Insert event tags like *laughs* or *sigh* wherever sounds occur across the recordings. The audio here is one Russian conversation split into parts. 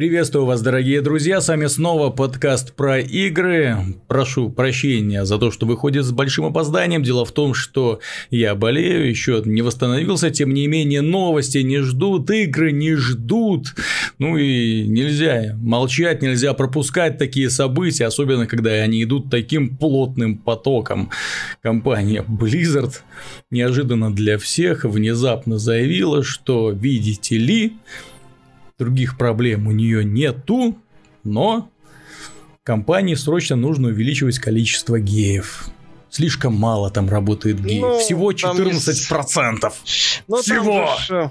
Приветствую вас, дорогие друзья, с вами снова подкаст про игры. Прошу прощения за то, что выходит с большим опозданием. Дело в том, что я болею, еще не восстановился, тем не менее новости не ждут, игры не ждут. Ну и нельзя молчать, нельзя пропускать такие события, особенно когда они идут таким плотным потоком. Компания Blizzard неожиданно для всех внезапно заявила, что, видите ли, других проблем у нее нету, но компании срочно нужно увеличивать количество геев. Слишком мало там работает геев. Ну, Всего 14%. Есть... Ну, Всего! Же,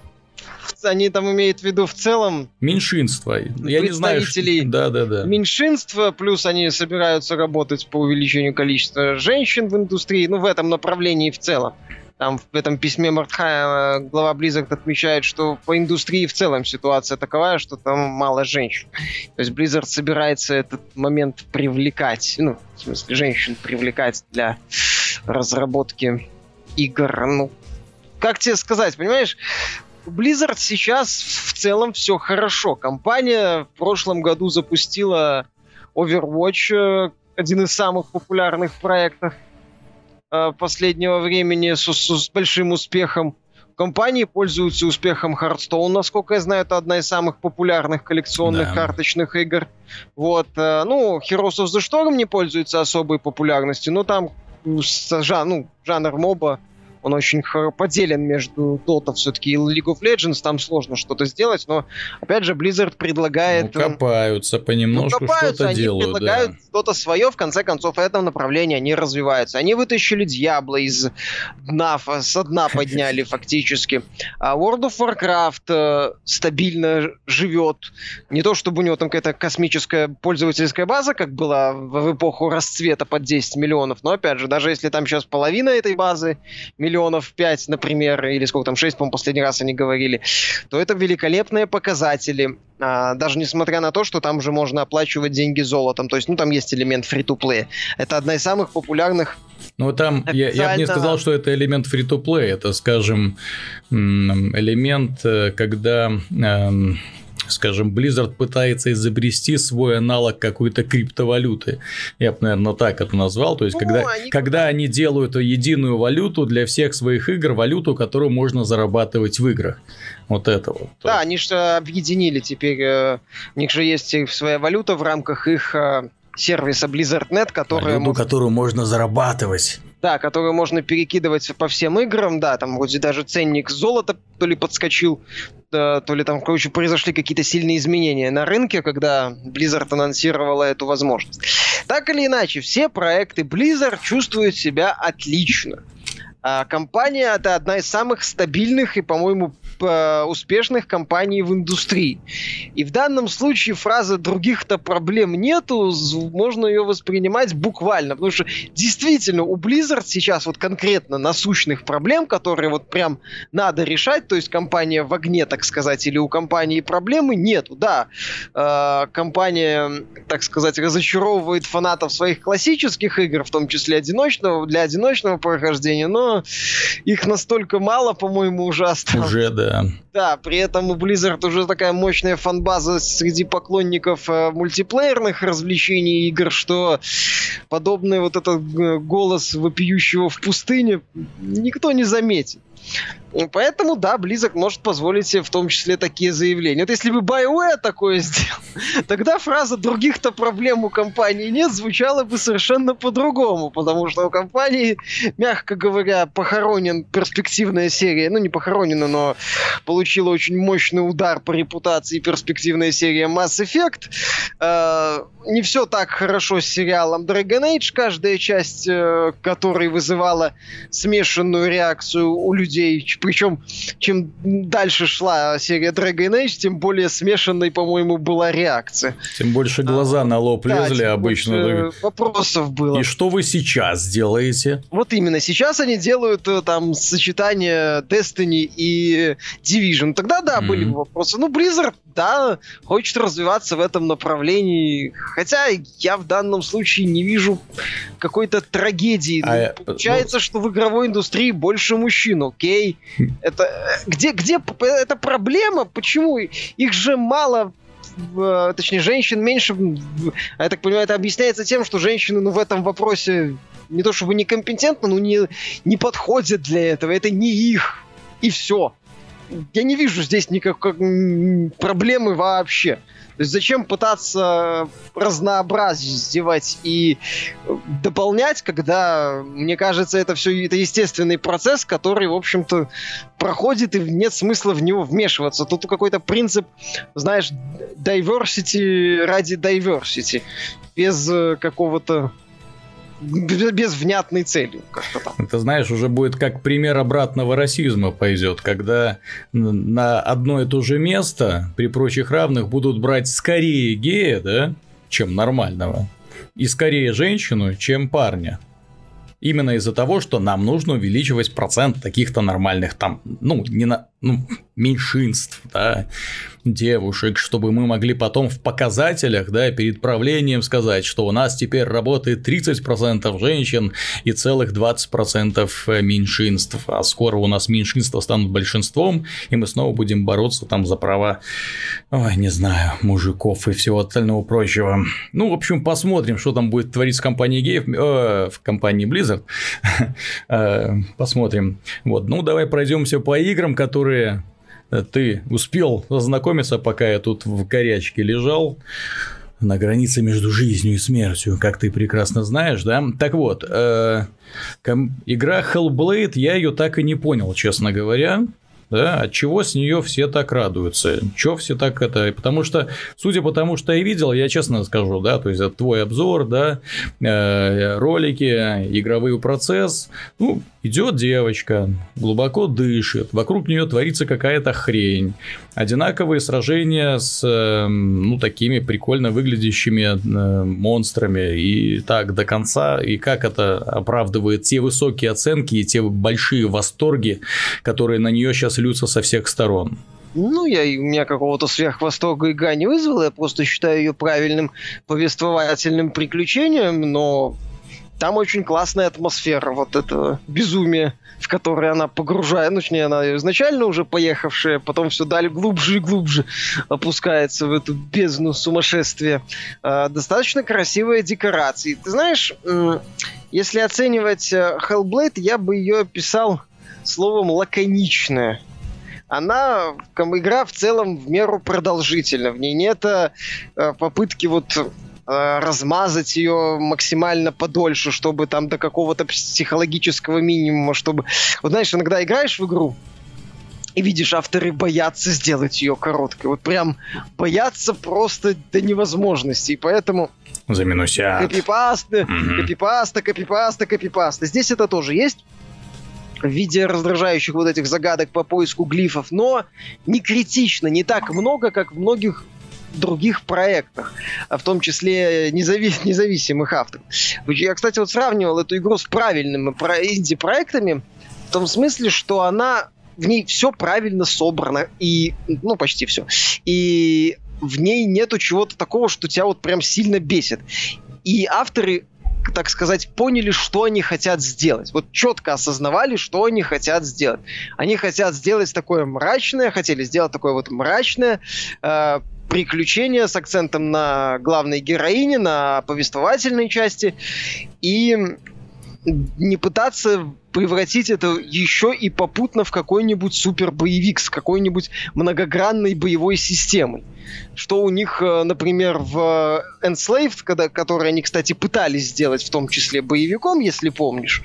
они там имеют в виду в целом... Меньшинство. Я не знаю, что... Да, да, да. Меньшинство, плюс они собираются работать по увеличению количества женщин в индустрии, ну, в этом направлении в целом. Там в этом письме Мартхая э, глава Blizzard отмечает, что по индустрии в целом ситуация таковая, что там мало женщин. То есть Blizzard собирается этот момент привлекать, ну, в смысле, женщин привлекать для разработки игр. Ну, как тебе сказать, понимаешь? Blizzard сейчас в целом все хорошо. Компания в прошлом году запустила Overwatch, э, один из самых популярных проектов последнего времени с, с большим успехом. Компании пользуются успехом Hearthstone, насколько я знаю, это одна из самых популярных коллекционных да. карточных игр. Вот, э, ну, Heroes of the Storm не пользуется особой популярностью, но там жан, ну, жанр моба он очень поделен между Dota все-таки и League of Legends, там сложно что-то сделать, но, опять же, Blizzard предлагает... Ну, копаются понемножку, ну, копаются, что-то они делают, предлагают да. что-то свое, в конце концов, в этом направлении они развиваются. Они вытащили Дьябло из дна, с дна *laughs* подняли фактически. А World of Warcraft э, стабильно живет. Не то, чтобы у него там какая-то космическая пользовательская база, как была в эпоху расцвета под 10 миллионов, но, опять же, даже если там сейчас половина этой базы, миллионов 5, например, или сколько там, 6, по-моему, последний раз они говорили, то это великолепные показатели. А, даже несмотря на то, что там уже можно оплачивать деньги золотом. То есть, ну, там есть элемент фри-то-плея. Это одна из самых популярных ну, там, я, я бы не сказал, что это элемент free-to-play, это, скажем, элемент, э, когда эм, скажем, Blizzard пытается изобрести свой аналог какой-то криптовалюты. Я бы, наверное, так это назвал. То есть, ну, когда, они... когда они делают единую валюту для всех своих игр, валюту, которую можно зарабатывать в играх. Вот это вот. Да, они же объединили теперь. Э, у них же есть своя валюта в рамках их э, сервиса BlizzardNet, который... Валюту, может... которую можно зарабатывать. Да, которую можно перекидывать по всем играм, да, там вроде даже ценник золота то ли подскочил, да, то ли там, короче, произошли какие-то сильные изменения на рынке, когда Blizzard анонсировала эту возможность. Так или иначе, все проекты Blizzard чувствуют себя отлично. А компания это одна из самых стабильных и, по-моему, успешных компаний в индустрии. И в данном случае фраза «других-то проблем нету» можно ее воспринимать буквально, потому что действительно у Blizzard сейчас вот конкретно насущных проблем, которые вот прям надо решать, то есть компания в огне, так сказать, или у компании проблемы нету. Да, э, компания, так сказать, разочаровывает фанатов своих классических игр, в том числе одиночного, для одиночного прохождения, но их настолько мало, по-моему, уже осталось. Уже, да. Да. при этом у Blizzard уже такая мощная фанбаза среди поклонников э, мультиплеерных развлечений игр, что подобный вот этот э, голос вопиющего в пустыне никто не заметит. Поэтому, да, Близок может позволить себе в том числе такие заявления. Вот если бы BioWare такое сделал, *laughs* тогда фраза «других-то проблем у компании нет» звучала бы совершенно по-другому, потому что у компании, мягко говоря, похоронен перспективная серия, ну не похоронена, но получила очень мощный удар по репутации перспективная серия Mass Effect. Э, не все так хорошо с сериалом Dragon Age, каждая часть э, которой вызывала смешанную реакцию у людей, причем, чем дальше шла серия Dragon Age, тем более смешанной, по-моему, была реакция. Тем больше глаза а, на лоб да, лезли обычно. Вопросов было. И что вы сейчас делаете? Вот именно. Сейчас они делают э, там сочетание Destiny и Division. Тогда, да, mm-hmm. были вопросы. Ну, Blizzard, да, хочет развиваться в этом направлении. Хотя я в данном случае не вижу какой-то трагедии. А, ну, Получается, ну... что в игровой индустрии больше мужчин, окей. Это где, где это проблема? Почему их же мало точнее, женщин меньше, я так понимаю, это объясняется тем, что женщины, ну, в этом вопросе не то чтобы некомпетентны, но не, не подходят для этого, это не их, и все. Я не вижу здесь никакой проблемы вообще. То есть зачем пытаться разнообразить и дополнять, когда, мне кажется, это все это естественный процесс, который, в общем-то, проходит, и нет смысла в него вмешиваться. Тут какой-то принцип, знаешь, diversity ради diversity, без э, какого-то без, внятной цели. Как-то. Это, знаешь, уже будет как пример обратного расизма пойдет, когда на одно и то же место при прочих равных будут брать скорее гея, да, чем нормального, и скорее женщину, чем парня. Именно из-за того, что нам нужно увеличивать процент таких-то нормальных там, ну, не на, ну, меньшинств, да, девушек, чтобы мы могли потом в показателях, да, перед правлением сказать, что у нас теперь работает 30% женщин и целых 20% меньшинств, а скоро у нас меньшинства станут большинством, и мы снова будем бороться там за права, ой, не знаю, мужиков и всего остального прочего. Ну, в общем, посмотрим, что там будет твориться в компании геев, э, в компании Blizzard. *laughs* Э, посмотрим. Вот, ну, давай пройдемся по играм, которые ты успел ознакомиться, пока я тут в горячке лежал на границе между жизнью и смертью, как ты прекрасно знаешь, да? Так вот, э, ком- игра Hellblade, я ее так и не понял, честно говоря да, от чего с нее все так радуются, чего все так это, потому что, судя по тому, что я видел, я честно скажу, да, то есть это твой обзор, да, э, ролики, игровой процесс, ну, идет девочка, глубоко дышит, вокруг нее творится какая-то хрень, одинаковые сражения с, э, ну, такими прикольно выглядящими э, монстрами, и так до конца, и как это оправдывает те высокие оценки и те большие восторги, которые на нее сейчас льются со всех сторон. Ну, я, у меня какого-то сверхвосторга игра не вызвала, я просто считаю ее правильным повествовательным приключением, но там очень классная атмосфера, вот это безумие, в которое она погружает, ну, точнее, она изначально уже поехавшая, потом все далее глубже и глубже опускается в эту бездну сумасшествия. Э, достаточно красивые декорации. Ты знаешь, если оценивать э, Hellblade, я бы ее описал словом лаконичная. Она, игра в целом в меру продолжительна. В ней нет э, попытки вот э, размазать ее максимально подольше, чтобы там до какого-то психологического минимума, чтобы... Вот знаешь, иногда играешь в игру, и видишь, авторы боятся сделать ее короткой. Вот прям боятся просто до невозможности. И поэтому... Заминусят. Копипаста, угу. копипаста, копипаста, копипаста. Здесь это тоже есть в виде раздражающих вот этих загадок по поиску глифов, но не критично, не так много, как в многих других проектах, а в том числе незави- независимых авторов. Я, кстати, вот сравнивал эту игру с правильными инди-проектами, в том смысле, что она в ней все правильно собрано и ну почти все и в ней нету чего-то такого, что тебя вот прям сильно бесит. И авторы так сказать, поняли, что они хотят сделать. Вот четко осознавали, что они хотят сделать. Они хотят сделать такое мрачное, хотели сделать такое вот мрачное э, приключение с акцентом на главной героине, на повествовательной части. И не пытаться превратить это еще и попутно в какой-нибудь супер боевик с какой-нибудь многогранной боевой системой. Что у них, э, например, в Enslaved, когда, который они, кстати, пытались сделать в том числе боевиком, если помнишь,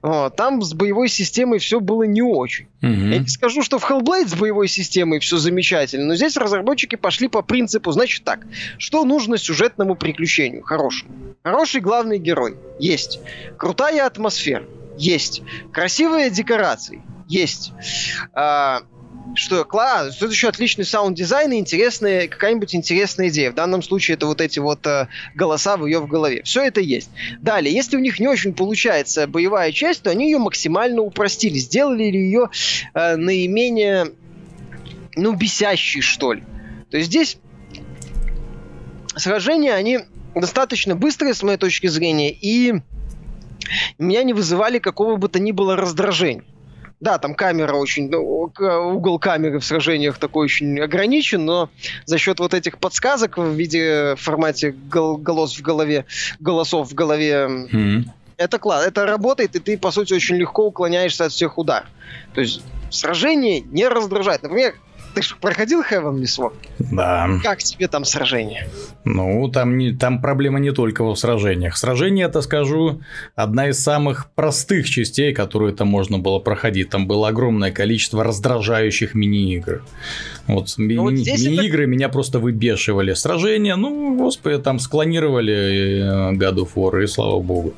там с боевой системой все было не очень. Mm-hmm. Я не скажу, что в Hellblade с боевой системой все замечательно, но здесь разработчики пошли по принципу, значит так, что нужно сюжетному приключению хорошему? Хороший главный герой. Есть. Крутая атмосфера есть. Красивые декорации. Есть. А, что класс, тут еще отличный саунд-дизайн и интересная, какая-нибудь интересная идея. В данном случае это вот эти вот э, голоса в ее в голове. Все это есть. Далее, если у них не очень получается боевая часть, то они ее максимально упростили. Сделали ее э, наименее, ну, бесящей, что ли. То есть здесь сражения, они достаточно быстрые, с моей точки зрения, и меня не вызывали какого бы то ни было раздражения. Да, там камера очень, ну, угол камеры в сражениях такой очень ограничен, но за счет вот этих подсказок в виде в формате гол- голос в голове, голосов в голове, mm-hmm. это класс, это работает, и ты, по сути, очень легко уклоняешься от всех ударов. То есть сражение не раздражает. Например, ты же проходил Heavenly Sword? Да. Как тебе там сражение? Ну, там, не, там проблема не только в сражениях. Сражение, это скажу, одна из самых простых частей, которую там можно было проходить. Там было огромное количество раздражающих мини-игр. Вот, ми- ну, вот мини-игры это... меня просто выбешивали. Сражения, ну, господи, там склонировали э, God of War, и слава богу.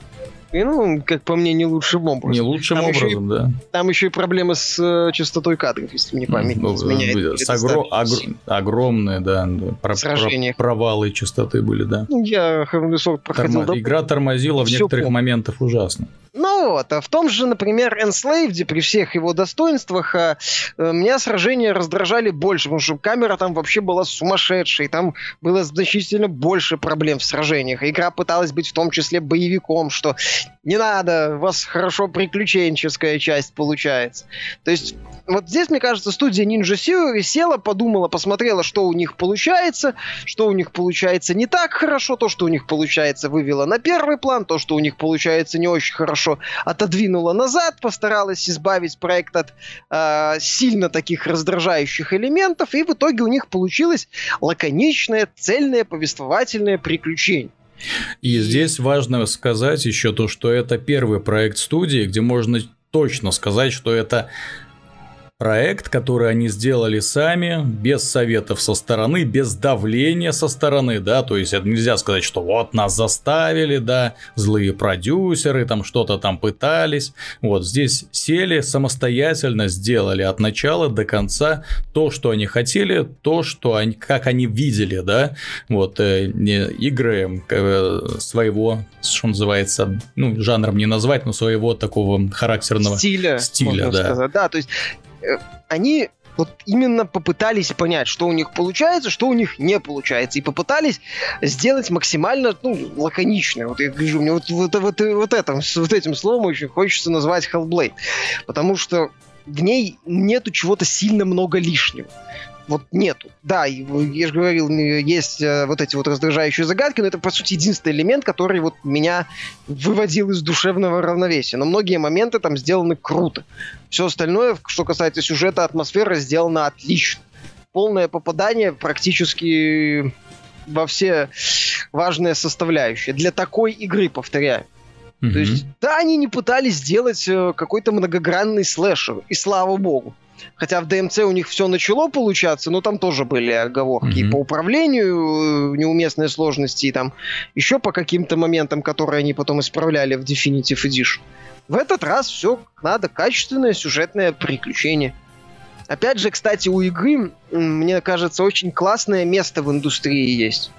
И, ну, как по мне, не лучшим образом. Не лучшим там образом, еще, да. Там еще и проблемы с э, частотой кадров, если мне память ну, не изменяет. С огр... огр... огромные, да, про... про... провалы частоты были, да. Я Heavenly Sword проходил. Тормо... Игра тормозила в некоторых помню. моментах ужасно. Ну вот, а в том же, например, Enslaved, при всех его достоинствах, а, э, меня сражения раздражали больше, потому что камера там вообще была сумасшедшей, там было значительно больше проблем в сражениях. Игра пыталась быть в том числе боевиком, что не надо, у вас хорошо приключенческая часть получается. То есть вот здесь, мне кажется, студия Ninja Theory села, подумала, посмотрела, что у них получается, что у них получается не так хорошо, то, что у них получается, вывела на первый план, то, что у них получается не очень хорошо, отодвинула назад, постаралась избавить проект от э, сильно таких раздражающих элементов, и в итоге у них получилось лаконичное, цельное повествовательное приключение. И здесь важно сказать еще то, что это первый проект студии, где можно точно сказать, что это проект, который они сделали сами, без советов со стороны, без давления со стороны, да, то есть это нельзя сказать, что вот нас заставили, да, злые продюсеры там что-то там пытались, вот здесь сели самостоятельно, сделали от начала до конца то, что они хотели, то, что они, как они видели, да, вот э, игры э, своего, что называется, ну жанром не назвать, но своего такого характерного стиля, стиля, да. Сказать. да, то есть они вот именно попытались понять, что у них получается, что у них не получается, и попытались сделать максимально ну, лаконично. Вот я говорю, мне вот, вот, вот, вот, этим, вот этим словом очень хочется назвать Hellblade, потому что в ней нету чего-то сильно много лишнего вот нету. Да, я же говорил, есть э, вот эти вот раздражающие загадки, но это, по сути, единственный элемент, который вот меня выводил из душевного равновесия. Но многие моменты там сделаны круто. Все остальное, что касается сюжета, атмосферы, сделано отлично. Полное попадание практически во все важные составляющие. Для такой игры, повторяю. Mm-hmm. То есть, да, они не пытались сделать э, какой-то многогранный слэшер, и слава богу. Хотя в ДМЦ у них все начало получаться, но там тоже были оговорки mm-hmm. и по управлению, э, неуместные сложности, и там еще по каким-то моментам, которые они потом исправляли в Definitive Edition. В этот раз все надо качественное сюжетное приключение. Опять же, кстати, у игры, мне кажется, очень классное место в индустрии есть.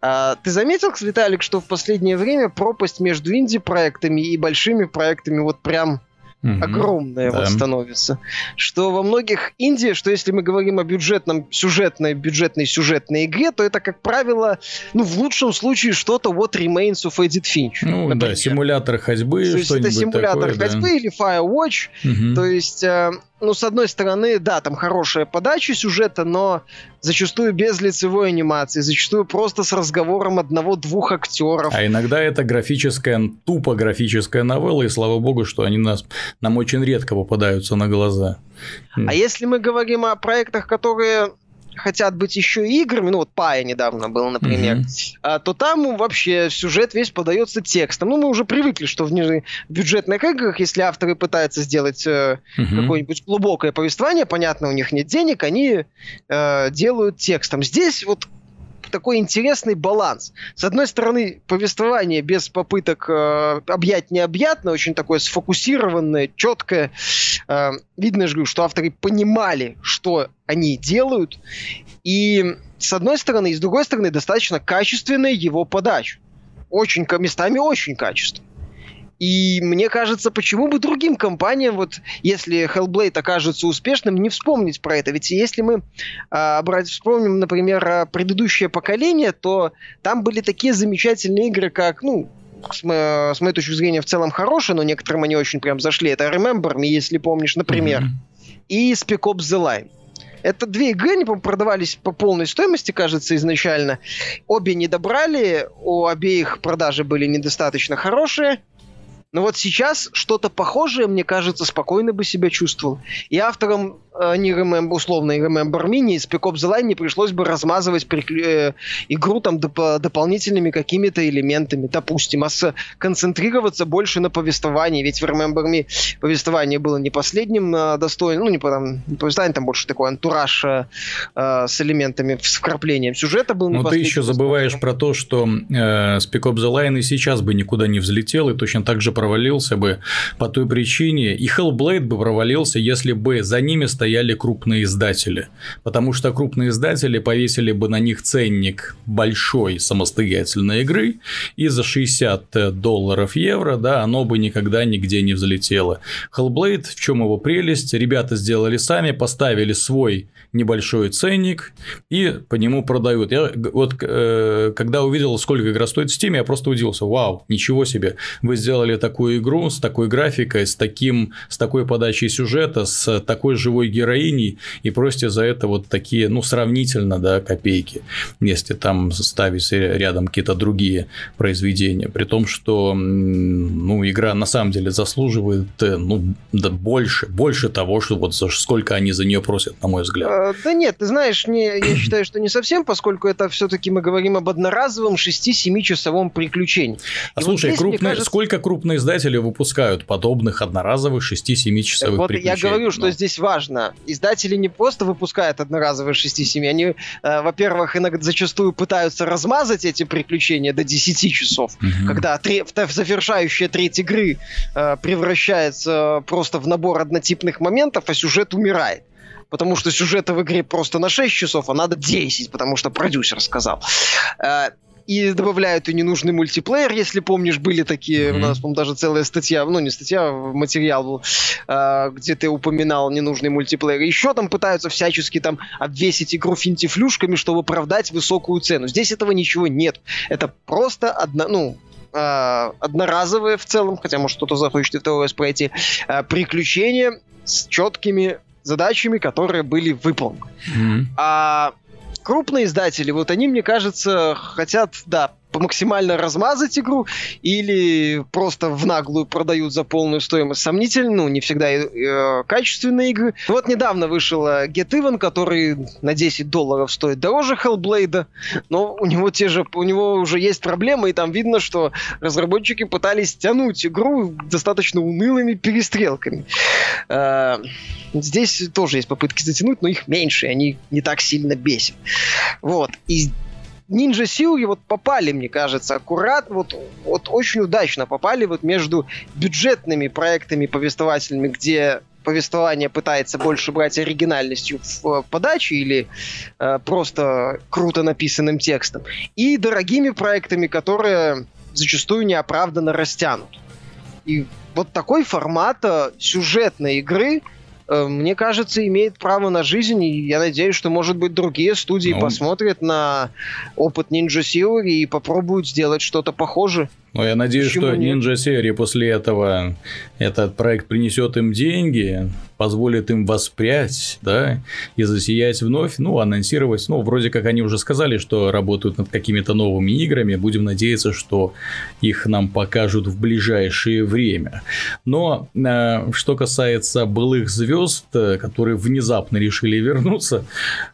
А, ты заметил, Виталик, что в последнее время пропасть между инди-проектами и большими проектами вот прям угу. огромная да. вот становится. Что во многих инди, что если мы говорим о бюджетном, сюжетной, бюджетной сюжетной игре, то это, как правило, ну, в лучшем случае что-то what remains of Edit Finch. Ну, например. да, симулятор ходьбы, То есть это симулятор такое, ходьбы да. или Firewatch. Угу. То есть, э, ну, с одной стороны, да, там хорошая подача сюжета, но зачастую без лицевой анимации, зачастую просто с разговором одного-двух актеров. А иногда это графическая, тупо графическая новелла, и слава богу, что они нас, нам очень редко попадаются на глаза. А если мы говорим о проектах, которые хотят быть еще играми, ну вот Пая недавно был, например, mm-hmm. а, то там вообще сюжет весь подается текстом. Ну, мы уже привыкли, что в, в бюджетных играх, если авторы пытаются сделать э, mm-hmm. какое-нибудь глубокое повествование, понятно, у них нет денег, они э, делают текстом. Здесь вот такой интересный баланс. С одной стороны, повествование без попыток э, объять необъятно, очень такое сфокусированное, четкое. Э, видно же, что авторы понимали, что они делают. И с одной стороны, и с другой стороны, достаточно качественная его подача. Очень, местами очень качественная. И мне кажется, почему бы другим компаниям, вот если Hellblade окажется успешным, не вспомнить про это. Ведь если мы а, брать, вспомним, например, предыдущее поколение, то там были такие замечательные игры, как, ну, с, мо- с моей точки зрения, в целом хорошие, но некоторым они очень прям зашли. Это Remember Me, если помнишь, например, mm-hmm. и Spec Ops The Line. Это две игры, они, по продавались по полной стоимости, кажется, изначально. Обе не добрали, у обеих продажи были недостаточно хорошие. Но вот сейчас что-то похожее, мне кажется, спокойно бы себя чувствовал. И авторам э, не Remember, условно, Remember Mini из Spec Ops The Line не пришлось бы размазывать приклю... э, игру там доп- дополнительными какими-то элементами, допустим, а концентрироваться больше на повествовании. Ведь в Remember Me повествование было не последним э, достойным, ну, не, там, не повествование, там больше такой антураж э, э с элементами, с вкраплением сюжета был Но ты еще забываешь про то, что э, Spec Ops The Line и сейчас бы никуда не взлетел, и точно так же провалился бы по той причине, и Hellblade бы провалился, если бы за ними стояли крупные издатели. Потому что крупные издатели повесили бы на них ценник большой самостоятельной игры, и за 60 долларов евро, да, оно бы никогда нигде не взлетело. Hellblade, в чем его прелесть, ребята сделали сами, поставили свой небольшой ценник и по нему продают. Я вот э, когда увидел, сколько игра стоит в Steam, я просто удивился. Вау, ничего себе. Вы сделали такую игру с такой графикой, с, таким, с такой подачей сюжета, с такой живой героиней и просите за это вот такие, ну, сравнительно, да, копейки, если там ставить рядом какие-то другие произведения. При том, что, ну, игра на самом деле заслуживает, э, ну, да больше, больше того, что вот за сколько они за нее просят, на мой взгляд. А, да нет, ты знаешь, не, я считаю, что не совсем, поскольку это все-таки мы говорим об одноразовом 6-7 часовом приключении. А И слушай, вот здесь, крупные, кажется... сколько крупные издатели выпускают подобных одноразовых 6-7 часовых вот приключений? Я говорю, что ну. здесь важно. Издатели не просто выпускают одноразовые 6-7, они, э, во-первых, иногда зачастую пытаются размазать эти приключения до 10 часов, угу. когда три, завершающая треть игры э, превращается просто в набор однотипных моментов, а сюжет умирает потому что сюжета в игре просто на 6 часов, а надо 10, потому что продюсер сказал. И добавляют и ненужный мультиплеер, если помнишь, были такие, mm-hmm. у нас, по-моему, даже целая статья, ну, не статья, а материал был, э, где ты упоминал ненужный мультиплеер. Еще там пытаются всячески там обвесить игру финтифлюшками, чтобы оправдать высокую цену. Здесь этого ничего нет. Это просто одна, ну, э, одноразовые в целом, хотя, может, кто-то захочет это пройти, э, приключения с четкими задачами, которые были выполнены. Mm-hmm. А крупные издатели, вот они, мне кажется, хотят, да, максимально размазать игру или просто в наглую продают за полную стоимость. Сомнительно, ну, не всегда э, качественные игры. Вот недавно вышел э, Get Even, который на 10 долларов стоит дороже Hellblade, но у него те же, у него уже есть проблемы, и там видно, что разработчики пытались тянуть игру достаточно унылыми перестрелками. Э, здесь тоже есть попытки затянуть, но их меньше, они не так сильно бесят. Вот. И Ninja Theory вот попали, мне кажется, аккуратно, вот, вот очень удачно попали вот между бюджетными проектами повествовательными, где повествование пытается больше брать оригинальностью в э, подаче или э, просто круто написанным текстом, и дорогими проектами, которые зачастую неоправданно растянут. И вот такой формат э, сюжетной игры мне кажется, имеет право на жизнь, и я надеюсь, что, может быть, другие студии ну... посмотрят на опыт Ninja Theory и попробуют сделать что-то похожее. Но я надеюсь, Почему что нет? Ninja Theory после этого этот проект принесет им деньги, позволит им воспрять, да, и засиять вновь, ну, анонсировать, ну, вроде как они уже сказали, что работают над какими-то новыми играми, будем надеяться, что их нам покажут в ближайшее время. Но э, что касается былых звезд, э, которые внезапно решили вернуться,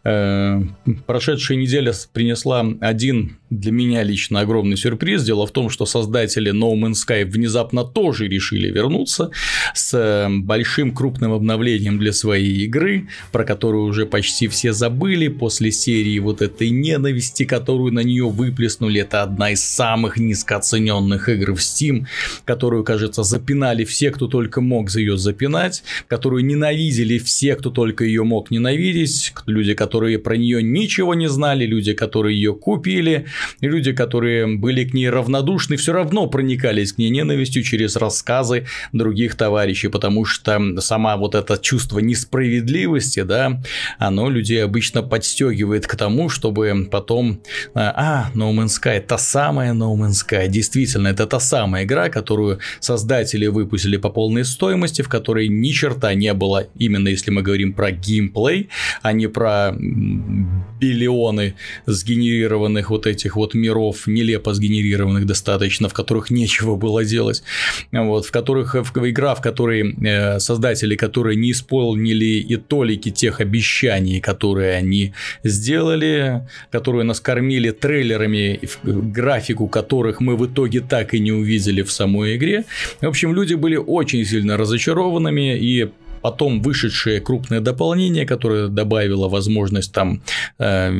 э, прошедшая неделя принесла один для меня лично огромный сюрприз. Дело в том, что создатели No Man's Sky внезапно тоже решили вернуться с э, большим крупным обновлением для своей игры, про которую уже почти все забыли после серии вот этой ненависти, которую на нее выплеснули. Это одна из самых низкооцененных игр в Steam, которую, кажется, запинали все, кто только мог за ее запинать, которую ненавидели все, кто только ее мог ненавидеть, люди, которые про нее ничего не знали, люди, которые ее купили, люди, которые были к ней равнодушны, все равно проникались к ней ненавистью через рассказы других товарищей, потому что сама вот это чувство несправедливости, да, оно людей обычно подстегивает к тому, чтобы потом, а, No Man's Sky, та самая No Man's Sky, действительно, это та самая игра, которую создатели выпустили по полной стоимости, в которой ни черта не было, именно если мы говорим про геймплей, а не про биллионы сгенерированных вот этих вот миров, нелепо сгенерированных достаточно, в которых нечего было делать, вот, в которых в, игра, в которой э, создатели, которые не исполнили и толики тех обещаний, которые они сделали, которые нас кормили трейлерами, графику которых мы в итоге так и не увидели в самой игре. В общем, люди были очень сильно разочарованными и потом вышедшее крупное дополнение, которое добавило возможность там э,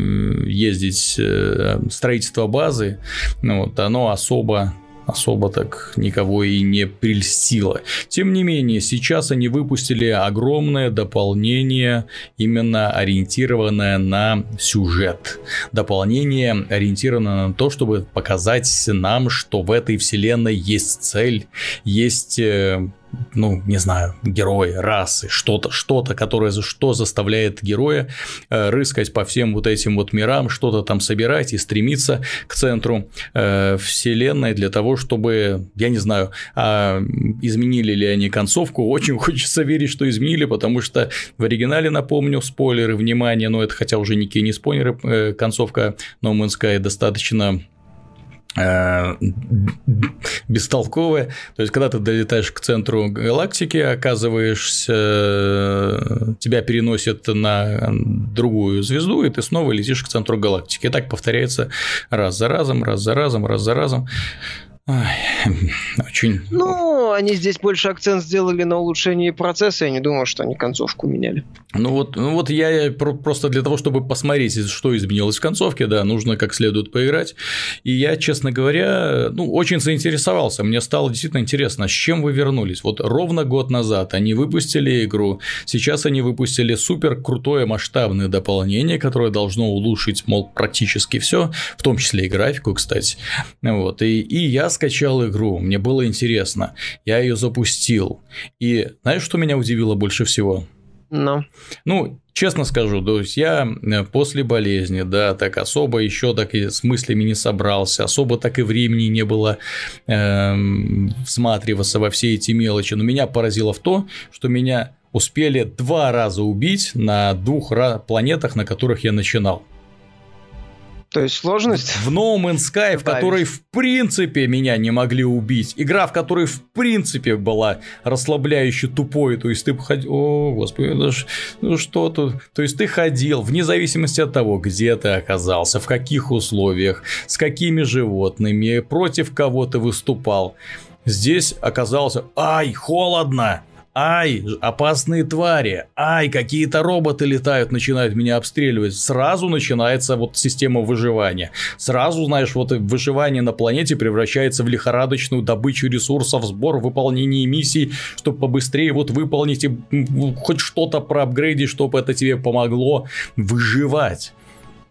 ездить э, строительство базы, ну, вот, оно особо особо так никого и не прельстило. Тем не менее, сейчас они выпустили огромное дополнение, именно ориентированное на сюжет. Дополнение ориентировано на то, чтобы показать нам, что в этой вселенной есть цель, есть э, ну, не знаю, герои, расы, что-то, что-то, которое что заставляет героя э, рыскать по всем вот этим вот мирам, что-то там собирать и стремиться к центру э, вселенной для того, чтобы, я не знаю, э, изменили ли они концовку, очень *laughs* хочется верить, что изменили, потому что в оригинале, напомню, спойлеры, внимание, но это хотя уже никакие не спойлеры, э, концовка No Man's Sky достаточно Э, бестолковая. То есть, когда ты долетаешь к центру галактики, оказываешься, тебя переносят на другую звезду, и ты снова летишь к центру галактики. И так повторяется раз за разом, раз за разом, раз за разом. Ой, очень... Ну, они здесь больше акцент сделали на улучшении процесса, я не думаю, что они концовку меняли. Ну вот, ну вот я просто для того, чтобы посмотреть, что изменилось в концовке, да, нужно как следует поиграть. И я, честно говоря, ну, очень заинтересовался. Мне стало действительно интересно, с чем вы вернулись. Вот ровно год назад они выпустили игру, сейчас они выпустили супер крутое масштабное дополнение, которое должно улучшить, мол, практически все, в том числе и графику, кстати. Вот, и, и я скачал игру, мне было интересно, я ее запустил. И знаешь, что меня удивило больше всего? Ну. Ну, честно скажу, то есть я э, после болезни, да, так особо еще так и с мыслями не собрался, особо так и времени не было э, всматриваться во все эти мелочи. Но меня поразило в то, что меня успели два раза убить на двух планетах, на которых я начинал. То есть сложность? В No Man's Sky, в которой в принципе меня не могли убить. Игра, в которой в принципе была расслабляюще тупой. То есть ты ходил... О, господи, ну, ну что тут? То есть ты ходил, вне зависимости от того, где ты оказался, в каких условиях, с какими животными, против кого ты выступал. Здесь оказался, ай, холодно, ай, опасные твари, ай, какие-то роботы летают, начинают меня обстреливать. Сразу начинается вот система выживания. Сразу, знаешь, вот выживание на планете превращается в лихорадочную добычу ресурсов, сбор, выполнение миссий, чтобы побыстрее вот выполнить и хоть что-то проапгрейдить, чтобы это тебе помогло выживать.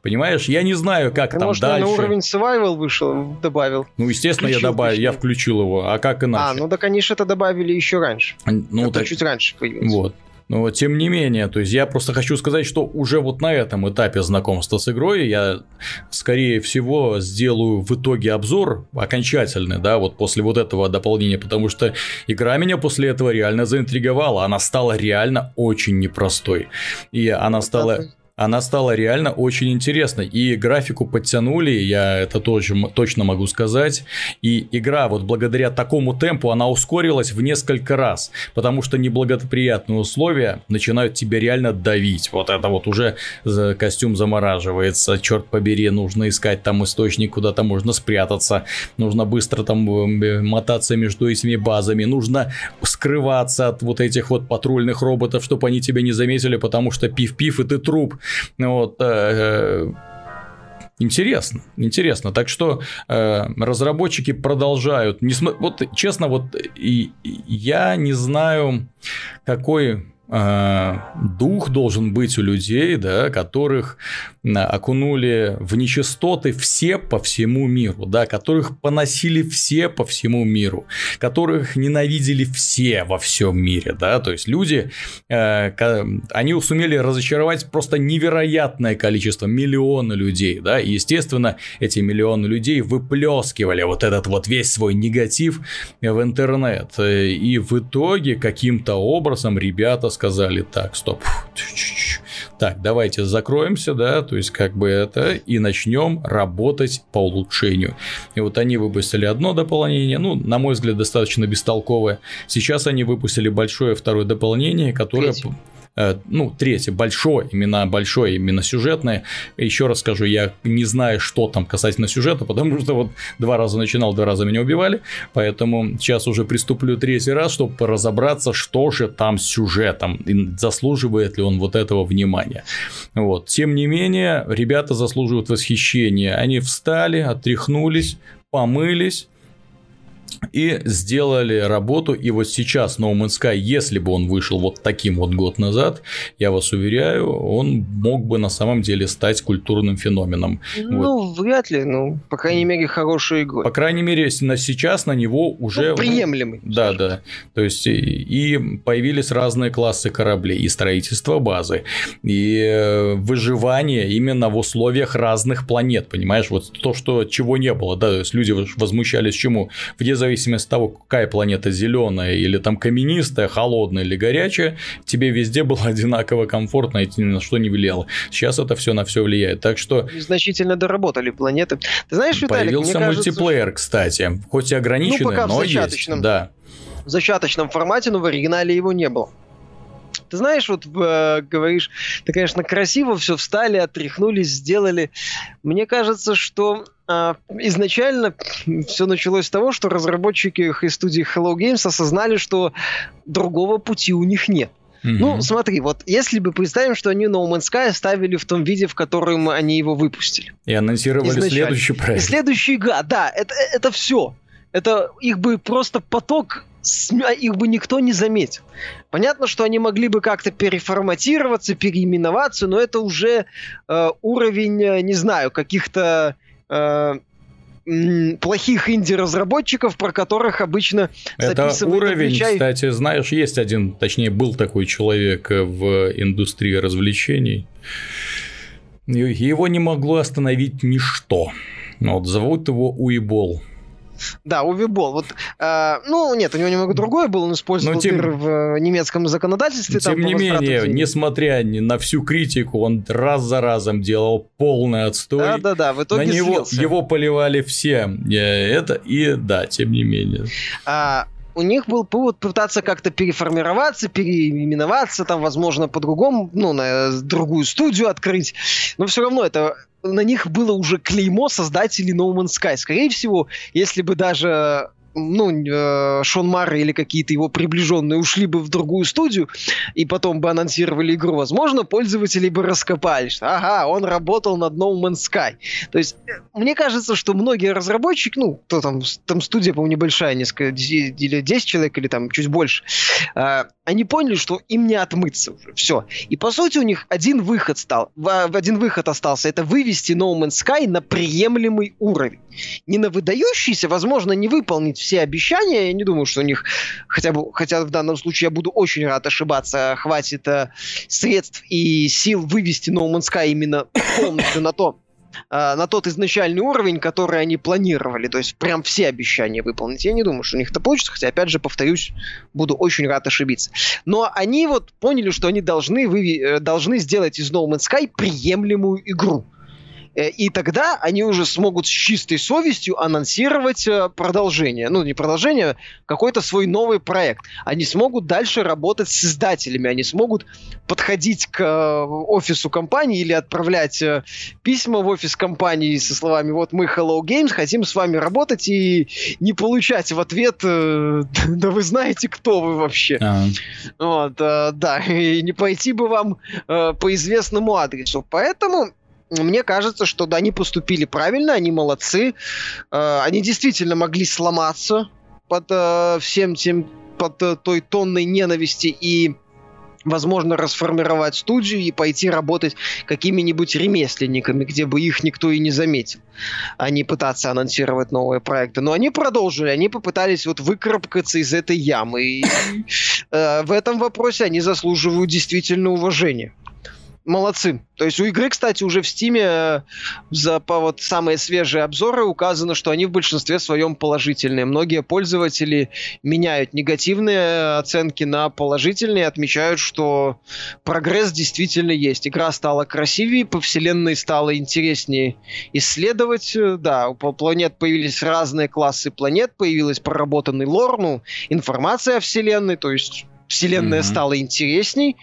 Понимаешь, я не знаю, как Ты, там может, дальше. на уровень survival вышел, добавил. Ну, естественно, включил, я добавил, включил. я включил его. А как иначе? А, ну да, конечно, это добавили еще раньше. Ну, это так... чуть раньше появилось. Вот. Но тем не менее, то есть я просто хочу сказать, что уже вот на этом этапе знакомства с игрой я, скорее всего, сделаю в итоге обзор окончательный, да, вот после вот этого дополнения, потому что игра меня после этого реально заинтриговала, она стала реально очень непростой, и она стала она стала реально очень интересной. И графику подтянули, я это тоже точно могу сказать. И игра вот благодаря такому темпу, она ускорилась в несколько раз. Потому что неблагоприятные условия начинают тебя реально давить. Вот это вот уже костюм замораживается. Черт побери, нужно искать там источник, куда-то можно спрятаться. Нужно быстро там э, мотаться между этими базами. Нужно скрываться от вот этих вот патрульных роботов, чтобы они тебя не заметили, потому что пив-пив и ты труп. Вот, э, Интересно, интересно. Так что э, разработчики продолжают. Не см... Вот честно, вот и, и я не знаю, какой э, дух должен быть у людей, да, которых окунули в нечистоты все по всему миру, да, которых поносили все по всему миру, которых ненавидели все во всем мире, да, то есть люди, э, они сумели разочаровать просто невероятное количество, миллионы людей, да, и, естественно, эти миллионы людей выплескивали вот этот вот весь свой негатив в интернет, и в итоге каким-то образом ребята сказали, так, стоп, так, давайте закроемся, да, то есть как бы это, и начнем работать по улучшению. И вот они выпустили одно дополнение, ну, на мой взгляд, достаточно бестолковое. Сейчас они выпустили большое второе дополнение, которое... Третье ну, третье, большое, именно большое, именно сюжетное. Еще раз скажу, я не знаю, что там касательно сюжета, потому что вот два раза начинал, два раза меня убивали, поэтому сейчас уже приступлю третий раз, чтобы разобраться, что же там с сюжетом, и заслуживает ли он вот этого внимания. Вот. Тем не менее, ребята заслуживают восхищения. Они встали, отряхнулись, помылись, и сделали работу. И вот сейчас No Man's Sky, если бы он вышел вот таким вот год назад, я вас уверяю, он мог бы на самом деле стать культурным феноменом. Ну, вот. вряд ли, ну, по крайней мере, хороший игрой. По крайней мере, на сейчас на него уже... Ну, приемлемый. Да, да. То есть, и появились разные классы кораблей, и строительство базы, и э, выживание именно в условиях разных планет, понимаешь? Вот то, что чего не было, да, то есть люди возмущались чему? В зависимости от того, какая планета зеленая или там каменистая, холодная или горячая, тебе везде было одинаково комфортно и ни на что не влияло. Сейчас это все на все влияет. Так что... Значительно доработали планеты. Ты знаешь, Виталик, Появился мне мультиплеер, кажется... кстати. Хоть и ограниченный, ну, пока но в зачаточном, есть. Да. В зачаточном формате, но в оригинале его не было. Ты знаешь, вот э, говоришь, ты, конечно, красиво все встали, отряхнулись, сделали. Мне кажется, что изначально все началось с того, что разработчики из студии Hello Games осознали, что другого пути у них нет. Mm-hmm. Ну, смотри, вот если бы представим, что они No Man's Sky оставили в том виде, в котором они его выпустили. И анонсировали изначально. следующий проект. И следующий год, да, это, это все. Это их бы просто поток их бы никто не заметил. Понятно, что они могли бы как-то переформатироваться, переименоваться, но это уже э, уровень, э, не знаю, каких-то э, плохих инди-разработчиков, про которых обычно Это уровень, отвечай... кстати, знаешь, есть один, точнее, был такой человек в индустрии развлечений. Его не могло остановить ничто. Вот, зовут его Уибол. Да, Увибол. Вот, э, ну, нет, у него немного другое было, он использовал Но тем... в э, немецком законодательстве. Тем не менее, несмотря на всю критику, он раз за разом делал полный отстой. Да-да-да, в итоге На него, его поливали все. Э, это, и да, тем не менее. А, у них был повод пытаться как-то переформироваться, переименоваться, там, возможно, по-другому, ну, на другую студию открыть. Но все равно это на них было уже клеймо создателей No Man's Sky. Скорее всего, если бы даже ну, э, Шон Марри или какие-то его приближенные ушли бы в другую студию и потом бы анонсировали игру, возможно, пользователи бы раскопали, что ага, он работал над No Man's Sky. То есть, э, мне кажется, что многие разработчики, ну, кто там, там студия, по-моему, небольшая, несколько, или 10 человек, или там чуть больше, э, они поняли, что им не отмыться уже, все. И, по сути, у них один выход стал, в, один выход остался, это вывести No Man's Sky на приемлемый уровень. Не на выдающийся, возможно, не выполнить все обещания. Я не думаю, что у них, хотя бы, хотя в данном случае я буду очень рад ошибаться, хватит э, средств и сил вывести No Man's Sky именно полностью на то, э, на тот изначальный уровень, который они планировали. То есть прям все обещания выполнить. Я не думаю, что у них это получится, хотя, опять же, повторюсь, буду очень рад ошибиться. Но они вот поняли, что они должны, вы, э, должны сделать из No Man's Sky приемлемую игру. Э, и тогда они уже смогут с чистой совестью анонсировать э, продолжение. Ну, не продолжение, какой-то свой новый проект. Они смогут дальше работать с издателями, они смогут подходить к э, офису компании или отправлять письма в офис компании со словами «Вот мы Hello Games, хотим с вами работать» и не получать в ответ *laughs* «Да вы знаете, кто вы вообще». А. Вот, да, *laughs* и не пойти бы вам по известному адресу. Поэтому мне кажется, что да, они поступили правильно, они молодцы. Э, они действительно могли сломаться под э, всем тем, под э, той тонной ненависти и возможно, расформировать студию и пойти работать какими-нибудь ремесленниками, где бы их никто и не заметил, а не пытаться анонсировать новые проекты. Но они продолжили, они попытались вот выкарабкаться из этой ямы. И э, в этом вопросе они заслуживают действительно уважения молодцы. То есть у игры, кстати, уже в Стиме э, за по вот самые свежие обзоры указано, что они в большинстве своем положительные. Многие пользователи меняют негативные оценки на положительные, отмечают, что прогресс действительно есть. Игра стала красивее, по вселенной стало интереснее исследовать. Да, у планет появились разные классы планет, появилась проработанный лор, ну, информация о вселенной, то есть вселенная mm-hmm. стала интересней.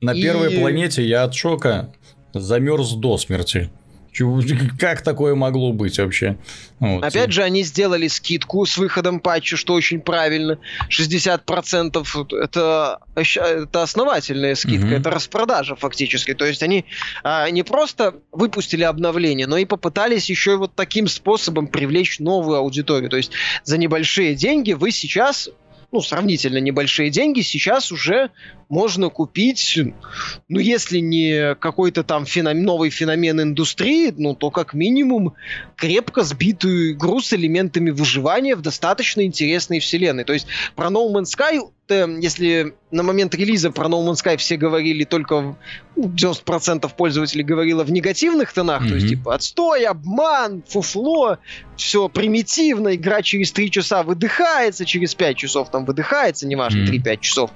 На и... первой планете я от шока замерз до смерти. *laughs* Как такое могло быть вообще? Вот. Опять же, они сделали скидку с выходом патча, что очень правильно. 60% это, это основательная скидка, угу. это распродажа фактически. То есть они а, не просто выпустили обновление, но и попытались еще и вот таким способом привлечь новую аудиторию. То есть за небольшие деньги вы сейчас ну, сравнительно небольшие деньги, сейчас уже можно купить, ну, если не какой-то там феномен, новый феномен индустрии, ну, то как минимум крепко сбитую игру с элементами выживания в достаточно интересной вселенной. То есть про No Man's Sky если на момент релиза про No Man's Sky все говорили только, 90% ну, пользователей говорило в негативных тонах, mm-hmm. то есть типа отстой, обман, фуфло, все примитивно, игра через 3 часа выдыхается, через 5 часов там выдыхается, неважно, mm-hmm. 3-5 часов,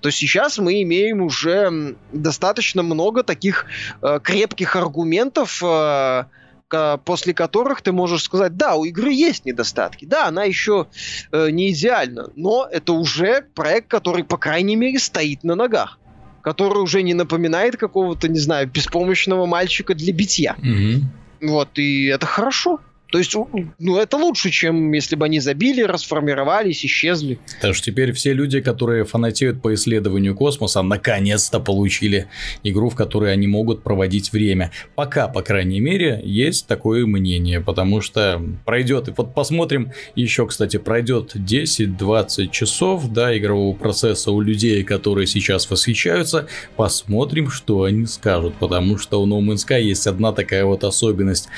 то сейчас мы имеем уже достаточно много таких э, крепких аргументов, э, после которых ты можешь сказать, да, у игры есть недостатки, да, она еще э, не идеальна, но это уже проект, который, по крайней мере, стоит на ногах который уже не напоминает какого-то, не знаю, беспомощного мальчика для битья. Mm-hmm. Вот, и это хорошо. То есть, ну, это лучше, чем если бы они забили, расформировались, исчезли. Так что теперь все люди, которые фанатеют по исследованию космоса, наконец-то получили игру, в которой они могут проводить время. Пока, по крайней мере, есть такое мнение, потому что пройдет, и вот посмотрим, еще, кстати, пройдет 10-20 часов, да, игрового процесса у людей, которые сейчас восхищаются, посмотрим, что они скажут, потому что у No Man's Sky есть одна такая вот особенность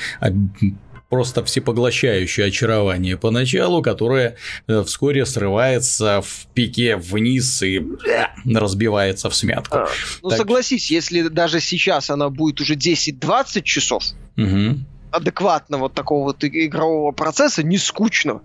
просто всепоглощающее очарование поначалу, которое э, вскоре срывается в пике вниз и разбивается в смятку. А, ну так... согласись, если даже сейчас она будет уже 10-20 часов, угу. адекватно вот такого вот игрового процесса, не скучно,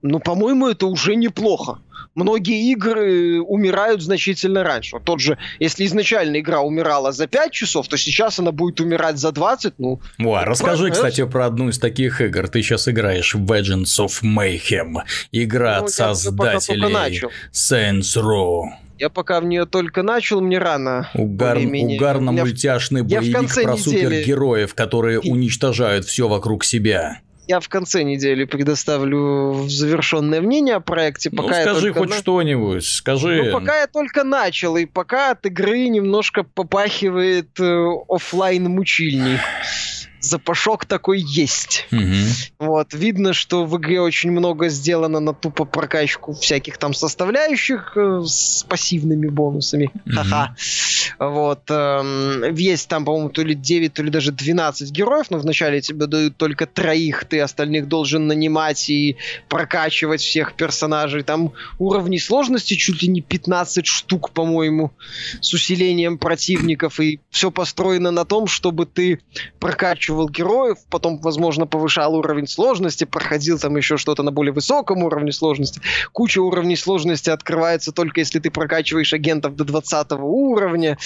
ну, по-моему, это уже неплохо многие игры умирают значительно раньше. Вот тот же, если изначально игра умирала за 5 часов, то сейчас она будет умирать за 20, ну... О, расскажи, прогресс. кстати, про одну из таких игр. Ты сейчас играешь в Legends of Mayhem. Игра ну, от создателей Saints Row. Я пока в нее только начал, мне рано. Угар... Угарно-мультяшный боевик про недели... супергероев, которые уничтожают все вокруг себя я в конце недели предоставлю завершенное мнение о проекте. Пока ну, скажи хоть на... что-нибудь, скажи. Ну, пока я только начал, и пока от игры немножко попахивает э, офлайн мучильник запашок такой есть. Угу. Вот, видно, что в игре очень много сделано на тупо прокачку всяких там составляющих э, с пассивными бонусами. Угу. Ха-ха. Вот. Э, есть там, по-моему, то ли 9, то ли даже 12 героев, но вначале тебе дают только троих, ты остальных должен нанимать и прокачивать всех персонажей. Там уровни сложности чуть ли не 15 штук, по-моему, с усилением противников, и все построено на том, чтобы ты прокачивал прокачивал героев, потом, возможно, повышал уровень сложности, проходил там еще что-то на более высоком уровне сложности. Куча уровней сложности открывается только если ты прокачиваешь агентов до 20 уровня.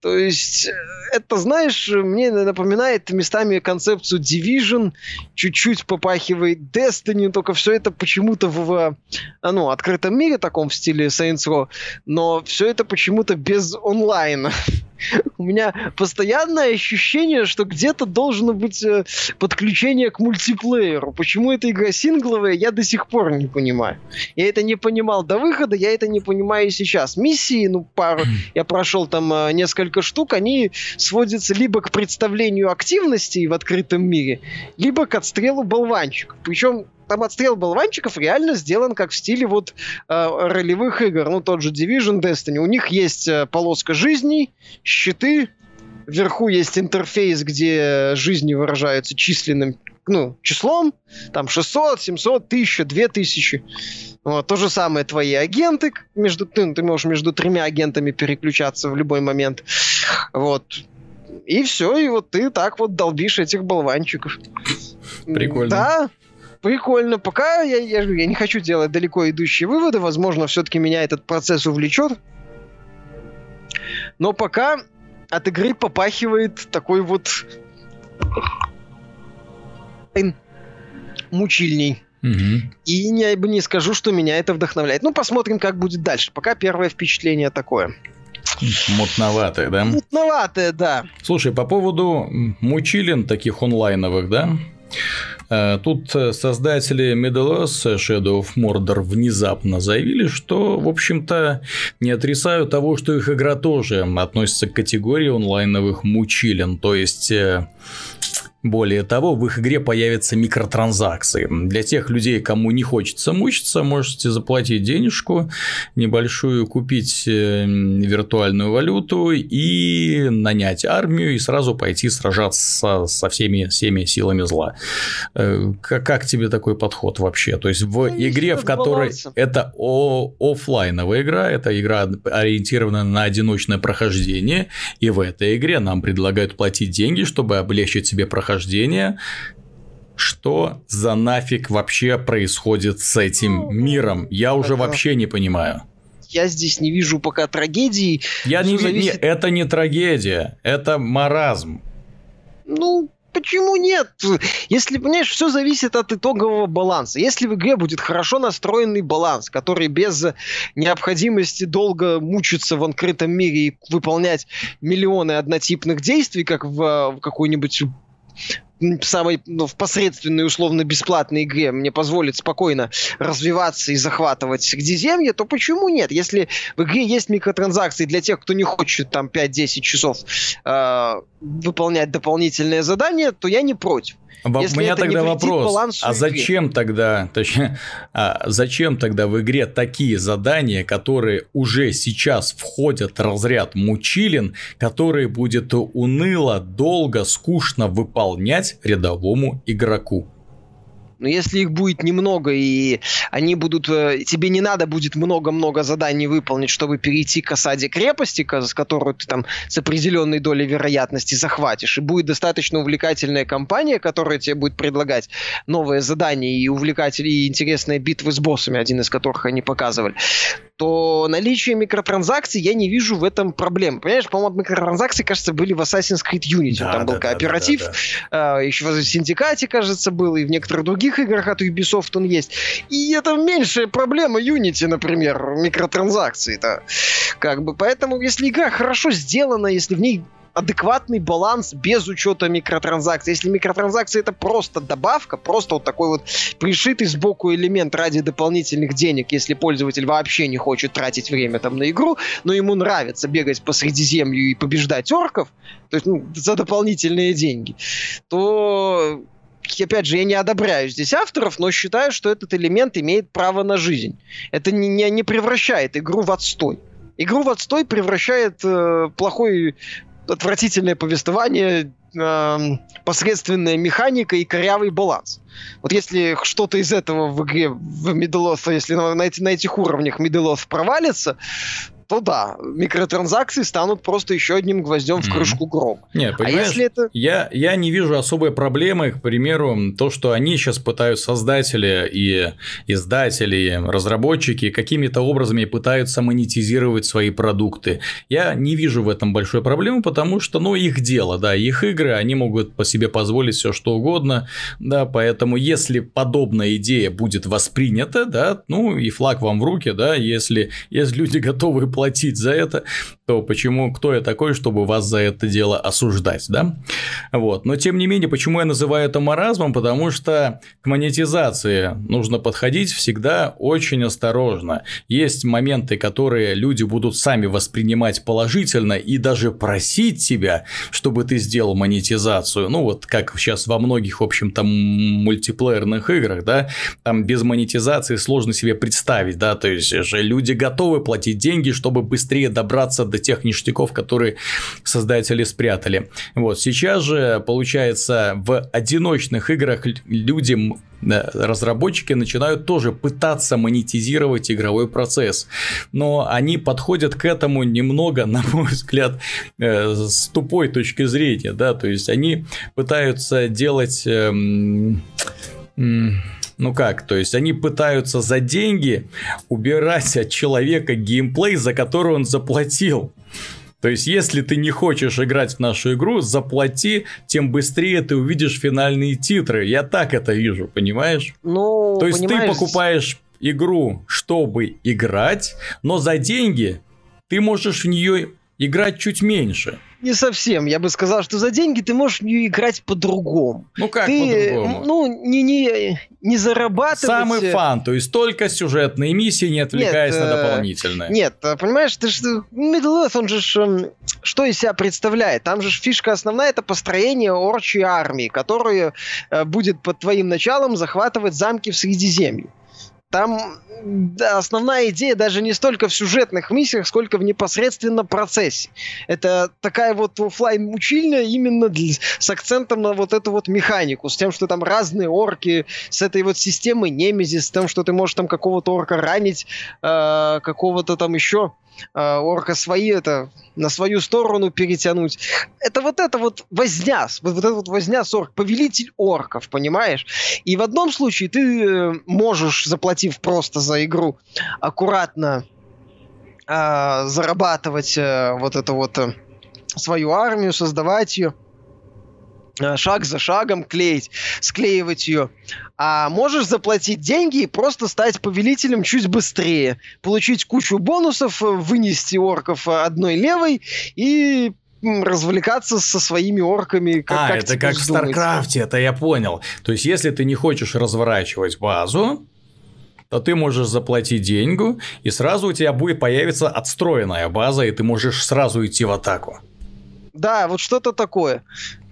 То есть, э, это, знаешь, мне напоминает местами концепцию Division, чуть-чуть попахивает Destiny, только все это почему-то в, а, ну, открытом мире таком в стиле Saints Row, но все это почему-то без онлайна. *laughs* У меня постоянное ощущение, что где-то должно быть э, подключение к мультиплееру. Почему эта игра сингловая, я до сих пор не понимаю. Я это не понимал до выхода, я это не понимаю сейчас. Миссии, ну, пару, я прошел там э, несколько штук, они сводятся либо к представлению активности в открытом мире, либо к отстрелу болванчиков. Причем там отстрел болванчиков реально сделан как в стиле вот э, ролевых игр. Ну, тот же Division, Destiny. У них есть э, полоска жизней, щиты, вверху есть интерфейс, где жизни выражаются численным ну, числом, там 600, 700, 1000, 2000. Вот, то же самое твои агенты, между, ты, ты можешь между тремя агентами переключаться в любой момент. Вот. И все, и вот ты так вот долбишь этих болванчиков. Прикольно. Да, прикольно. Пока я, я, я не хочу делать далеко идущие выводы. Возможно, все-таки меня этот процесс увлечет. Но пока от игры попахивает такой вот мучильней. Угу. И не, не скажу, что меня это вдохновляет. Ну, посмотрим, как будет дальше. Пока первое впечатление такое. Мутноватое, да? Мутноватое, да. Слушай, по поводу мучилин таких онлайновых, да? Э, тут создатели Medallos Shadow of Mordor внезапно заявили, что, в общем-то, не отрицают того, что их игра тоже относится к категории онлайновых мучилин. То есть, э, более того, в их игре появятся микротранзакции. Для тех людей, кому не хочется мучиться, можете заплатить денежку небольшую, купить э, виртуальную валюту и нанять армию и сразу пойти сражаться со всеми, всеми силами зла. Как, э, как тебе такой подход вообще? То есть в ну, игре, в которой баланса. это о- офлайновая игра, это игра ориентирована на одиночное прохождение, и в этой игре нам предлагают платить деньги, чтобы облегчить себе прохождение прохождения, что за нафиг вообще происходит с этим ну, миром? Я уже это... вообще не понимаю. Я здесь не вижу пока трагедии. Я не вижу. Зависит... Это не трагедия, это маразм. Ну, Почему нет? Если, понимаешь, все зависит от итогового баланса. Если в игре будет хорошо настроенный баланс, который без необходимости долго мучиться в открытом мире и выполнять миллионы однотипных действий, как в, в какой-нибудь самой ну, в посредственной условно-бесплатной игре мне позволит спокойно развиваться и захватывать Средиземье, то почему нет? Если в игре есть микротранзакции для тех, кто не хочет там 5-10 часов э, выполнять дополнительные задания, то я не против. Если У меня тогда вопрос, а зачем игре? тогда, точнее, а зачем тогда в игре такие задания, которые уже сейчас входят в разряд мучилин, которые будет уныло, долго, скучно выполнять рядовому игроку? Но если их будет немного, и они будут... Э, тебе не надо будет много-много заданий выполнить, чтобы перейти к осаде крепости, с которую ты там с определенной долей вероятности захватишь, и будет достаточно увлекательная кампания, которая тебе будет предлагать новые задания и увлекательные и интересные битвы с боссами, один из которых они показывали, то наличие микротранзакций я не вижу в этом проблем. Понимаешь, по-моему, микротранзакции, кажется, были в Assassin's Creed Unity. Да, там да, был кооператив, да, да, да. еще в Синдикате, кажется, был, и в некоторых других играх от Ubisoft он есть. И это меньшая проблема Unity, например, микротранзакции-то. Как бы, поэтому, если игра хорошо сделана, если в ней адекватный баланс без учета микротранзакций. Если микротранзакции это просто добавка, просто вот такой вот пришитый сбоку элемент ради дополнительных денег, если пользователь вообще не хочет тратить время там на игру, но ему нравится бегать по Средиземью и побеждать орков, то есть ну, за дополнительные деньги, то опять же, я не одобряю здесь авторов, но считаю, что этот элемент имеет право на жизнь. Это не, не, не превращает игру в отстой. Игру в отстой превращает э, плохой отвратительное повествование, э, посредственная механика и корявый баланс. Вот если что-то из этого в игре в Middle Earth, если на, на, на этих уровнях Middle Earth провалится, то да, микротранзакции станут просто еще одним гвоздем mm-hmm. в крышку гроба. Нет, а если это... я, я не вижу особой проблемы, к примеру, то, что они сейчас пытаются создатели и издатели, разработчики какими-то образами пытаются монетизировать свои продукты. Я не вижу в этом большой проблемы, потому что, ну, их дело, да, их игры, они могут по себе позволить все что угодно, да, поэтому если подобная идея будет воспринята, да, ну, и флаг вам в руки, да, если, если люди готовы платить за это. То почему, кто я такой, чтобы вас за это дело осуждать, да? Вот. Но тем не менее, почему я называю это маразмом? Потому что к монетизации нужно подходить всегда очень осторожно. Есть моменты, которые люди будут сами воспринимать положительно и даже просить тебя, чтобы ты сделал монетизацию. Ну, вот как сейчас во многих, в общем-то, мультиплеерных играх, да, там без монетизации сложно себе представить, да, то есть же люди готовы платить деньги, чтобы быстрее добраться до тех ништяков, которые создатели спрятали. Вот сейчас же, получается, в одиночных играх люди разработчики начинают тоже пытаться монетизировать игровой процесс. Но они подходят к этому немного, *laughs* на мой взгляд, э, с тупой точки зрения. Да? То есть они пытаются делать... Эм, ну как, то есть они пытаются за деньги убирать от человека геймплей, за который он заплатил. То есть, если ты не хочешь играть в нашу игру, заплати, тем быстрее ты увидишь финальные титры. Я так это вижу, понимаешь? Ну, То есть, понимаешь... ты покупаешь игру, чтобы играть, но за деньги ты можешь в нее играть чуть меньше. Не совсем. Я бы сказал, что за деньги ты можешь в нее играть по-другому. Ну как ты, по-другому? Ну, не, не, не зарабатывать... Самый э, фан, то есть только сюжетные миссии, не отвлекаясь Нет, на э, дополнительные. Нет, э, понимаешь, ты ж, Middle Earth, он же ж, эм, что из себя представляет? Там же фишка основная это построение орчей армии, которая э, будет под твоим началом захватывать замки в Средиземье. Там да, основная идея даже не столько в сюжетных миссиях, сколько в непосредственном процессе. Это такая вот офлайн мучильня именно для, с акцентом на вот эту вот механику, с тем, что там разные орки, с этой вот системой Немезис, с тем, что ты можешь там какого-то орка ранить, э, какого-то там еще орка свои это на свою сторону перетянуть. Это вот это вот возня, вот, вот это вот возня с орк, повелитель орков, понимаешь? И в одном случае ты э, можешь, заплатив просто за игру, аккуратно э, зарабатывать э, вот это вот э, свою армию, создавать ее э, шаг за шагом клеить, склеивать ее. А можешь заплатить деньги и просто стать повелителем чуть быстрее, получить кучу бонусов, э, вынести орков э, одной левой и развлекаться со своими орками. Как, а, как это как в. StarCraft е, это я понял. То есть, если ты не хочешь разворачивать базу, то ты можешь заплатить деньгу, и сразу у тебя будет появиться отстроенная база, и ты можешь сразу идти в атаку. Да, вот что-то такое.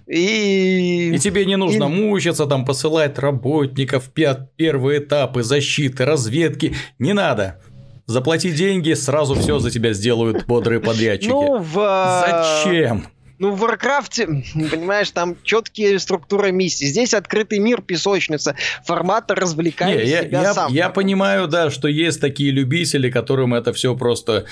И... И тебе не нужно И- мучиться, там посылать работников, пят, первые этапы защиты, разведки. Не надо. Заплати деньги, сразу все за тебя сделают бодрые подрядчики. Ну, в... э, Зачем? Ну, в Warcraft е, *laughs* понимаешь, там четкие структура миссий. Здесь открытый мир, песочница, формата развлекай Не, я, себя я- сам. я понимаю, да, что есть такие любители, которым это все просто...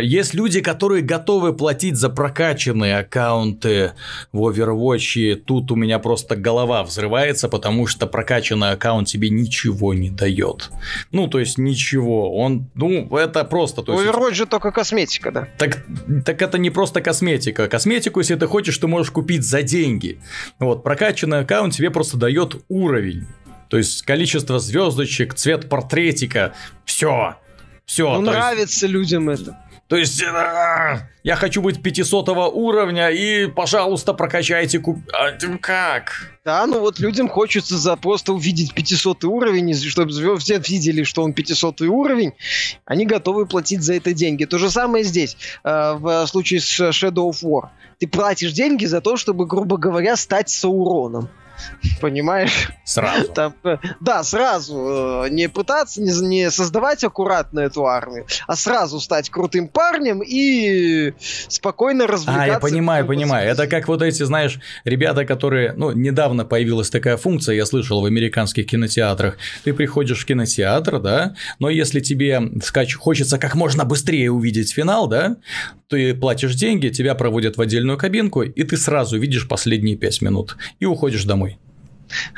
Есть люди, которые готовы платить за прокачанные аккаунты в Overwatch, и тут у меня просто голова взрывается, потому что прокачанный аккаунт тебе ничего не дает. Ну, то есть ничего. Он, ну, это просто... То есть, Overwatch же только косметика, да. так, так это не просто косметика. Косметику, если ты хочешь, ты можешь купить за деньги. Вот, прокачанный аккаунт тебе просто дает уровень. То есть количество звездочек, цвет портретика, все. Все. ну, то, есть, нравится людям это. то есть, а, я хочу быть 500 уровня и, пожалуйста, прокачайте куп... А, как? Да, ну вот людям хочется за просто увидеть 500 уровень, чтобы все видели, что он 500 уровень, они готовы платить за это деньги. То же самое здесь, э, в случае с Shadow of War. Ты платишь деньги за то, чтобы, грубо говоря, стать Сауроном. Понимаешь? Сразу. Там, э, да, сразу. э, Не пытаться, не, не создавать аккуратно эту армию, а сразу стать крутым парнем и спокойно развлекаться. А, я понимаю, понимаю. Это как вот эти, знаешь, ребята, которые, ну, недавно появилась такая функция, я слышал в американских кинотеатрах. Ты приходишь в кинотеатр, да, но если тебе скач... хочется как можно быстрее увидеть финал, да, ты платишь деньги, тебя проводят в отдельную кабинку, и ты сразу видишь последние пять минут и уходишь домой.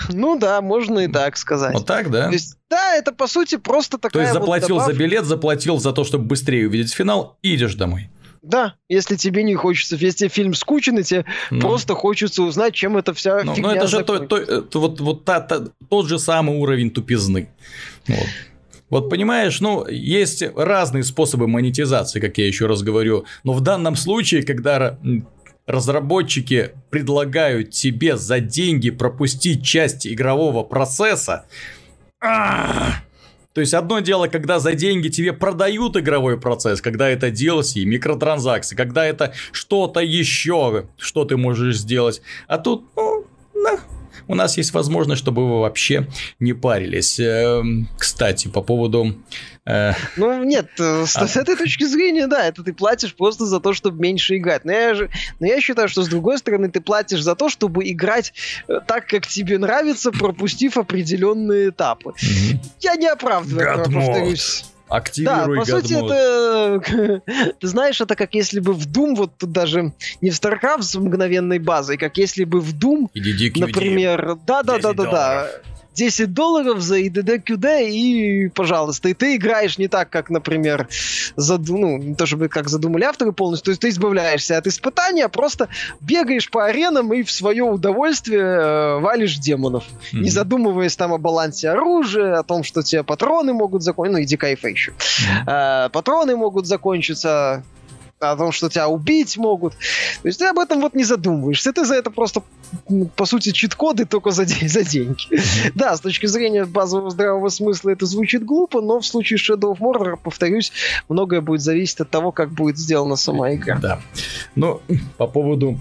Ну да, можно и так сказать. Вот так, да? То есть, да, это по сути просто такая То есть вот заплатил за добавка. билет, заплатил за то, чтобы быстрее увидеть финал, и идешь домой. Да, если тебе не хочется, если фильм скучен, и тебе Ну. просто хочется узнать, чем это вся Ну, фигня ну, это же то- то- это вот, вот та- та- тот же самый уровень тупизны. Вот. Вот понимаешь, ну, есть разные способы монетизации, как я еще раз говорю. Но в данном случае, когда разработчики предлагают тебе за деньги пропустить часть игрового процесса, то есть одно дело, когда за деньги тебе продают игровой процесс, когда это DLC, микротранзакции, когда это что-то еще, что ты можешь сделать. А тут, ну, да, у нас есть возможность, чтобы вы вообще не парились. Эм, кстати, по поводу... Э, ну, нет, э, с, а... с этой точки зрения, да, это ты платишь просто за то, чтобы меньше играть. Но я, же, но я считаю, что с другой стороны ты платишь за то, чтобы играть э, так, как тебе нравится, пропустив определенные этапы. Mm-hmm. Я не оправдываю, повторюсь. Активируй Да, по сути, это... *laughs* Ты знаешь, это как если бы в Doom, вот тут даже не в StarCraft с мгновенной базой, как если бы в Doom, например... Да-да-да-да-да. 10 долларов за IDD и, пожалуйста, и ты играешь не так, как, например, зад... ну, не то чтобы как задумали авторы полностью, то есть ты избавляешься от испытания, а просто бегаешь по аренам и в свое удовольствие э, валишь демонов, mm-hmm. не задумываясь там о балансе оружия, о том, что тебе патроны могут закончиться, ну и дикайфа еще. Mm-hmm. Э, патроны могут закончиться, о том, что тебя убить могут. То есть ты об этом вот не задумываешься. Ты за это просто, по сути, чит-коды только за, за деньги. Mm-hmm. Да, с точки зрения базового здравого смысла это звучит глупо, но в случае Shadow of Mordor, повторюсь, многое будет зависеть от того, как будет сделана сама игра. Да. Но по поводу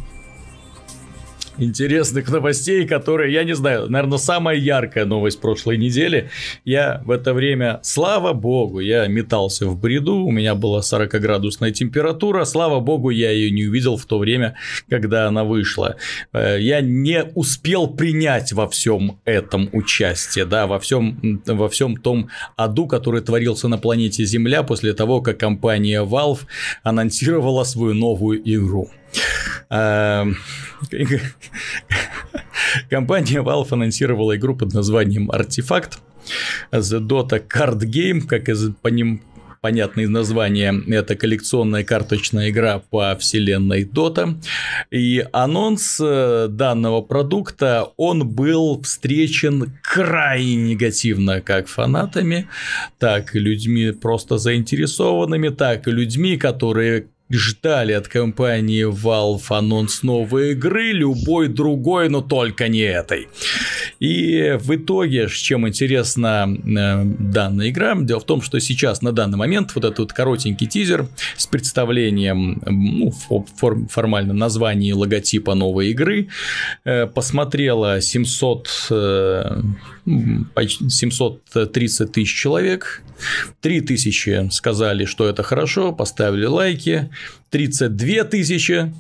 интересных новостей, которые, я не знаю, наверное, самая яркая новость прошлой недели. Я в это время, слава богу, я метался в бреду, у меня была 40-градусная температура, слава богу, я ее не увидел в то время, когда она вышла. Э, я не успел принять во всем этом участие, да, во всем, во всем том аду, который творился на планете Земля после того, как компания Valve анонсировала свою новую игру. Эм, *laughs* компания Valve анонсировала игру под названием Артефакт. The Dota Card Game, как из, по ним понятное название, это коллекционная карточная игра по вселенной Dota. И анонс э, данного продукта, он был встречен крайне негативно как фанатами, так и людьми просто заинтересованными, так и людьми, которые ждали от компании Valve анонс новой игры, любой другой, но только не этой. И в итоге, чем интересна э, данная игра, дело в том, что сейчас на данный момент вот этот коротенький тизер с представлением ну, форм, формально названия и логотипа новой игры э, посмотрела 700 э, 730 тысяч человек, 3 тысячи сказали, что это хорошо, поставили лайки, 32 тысячи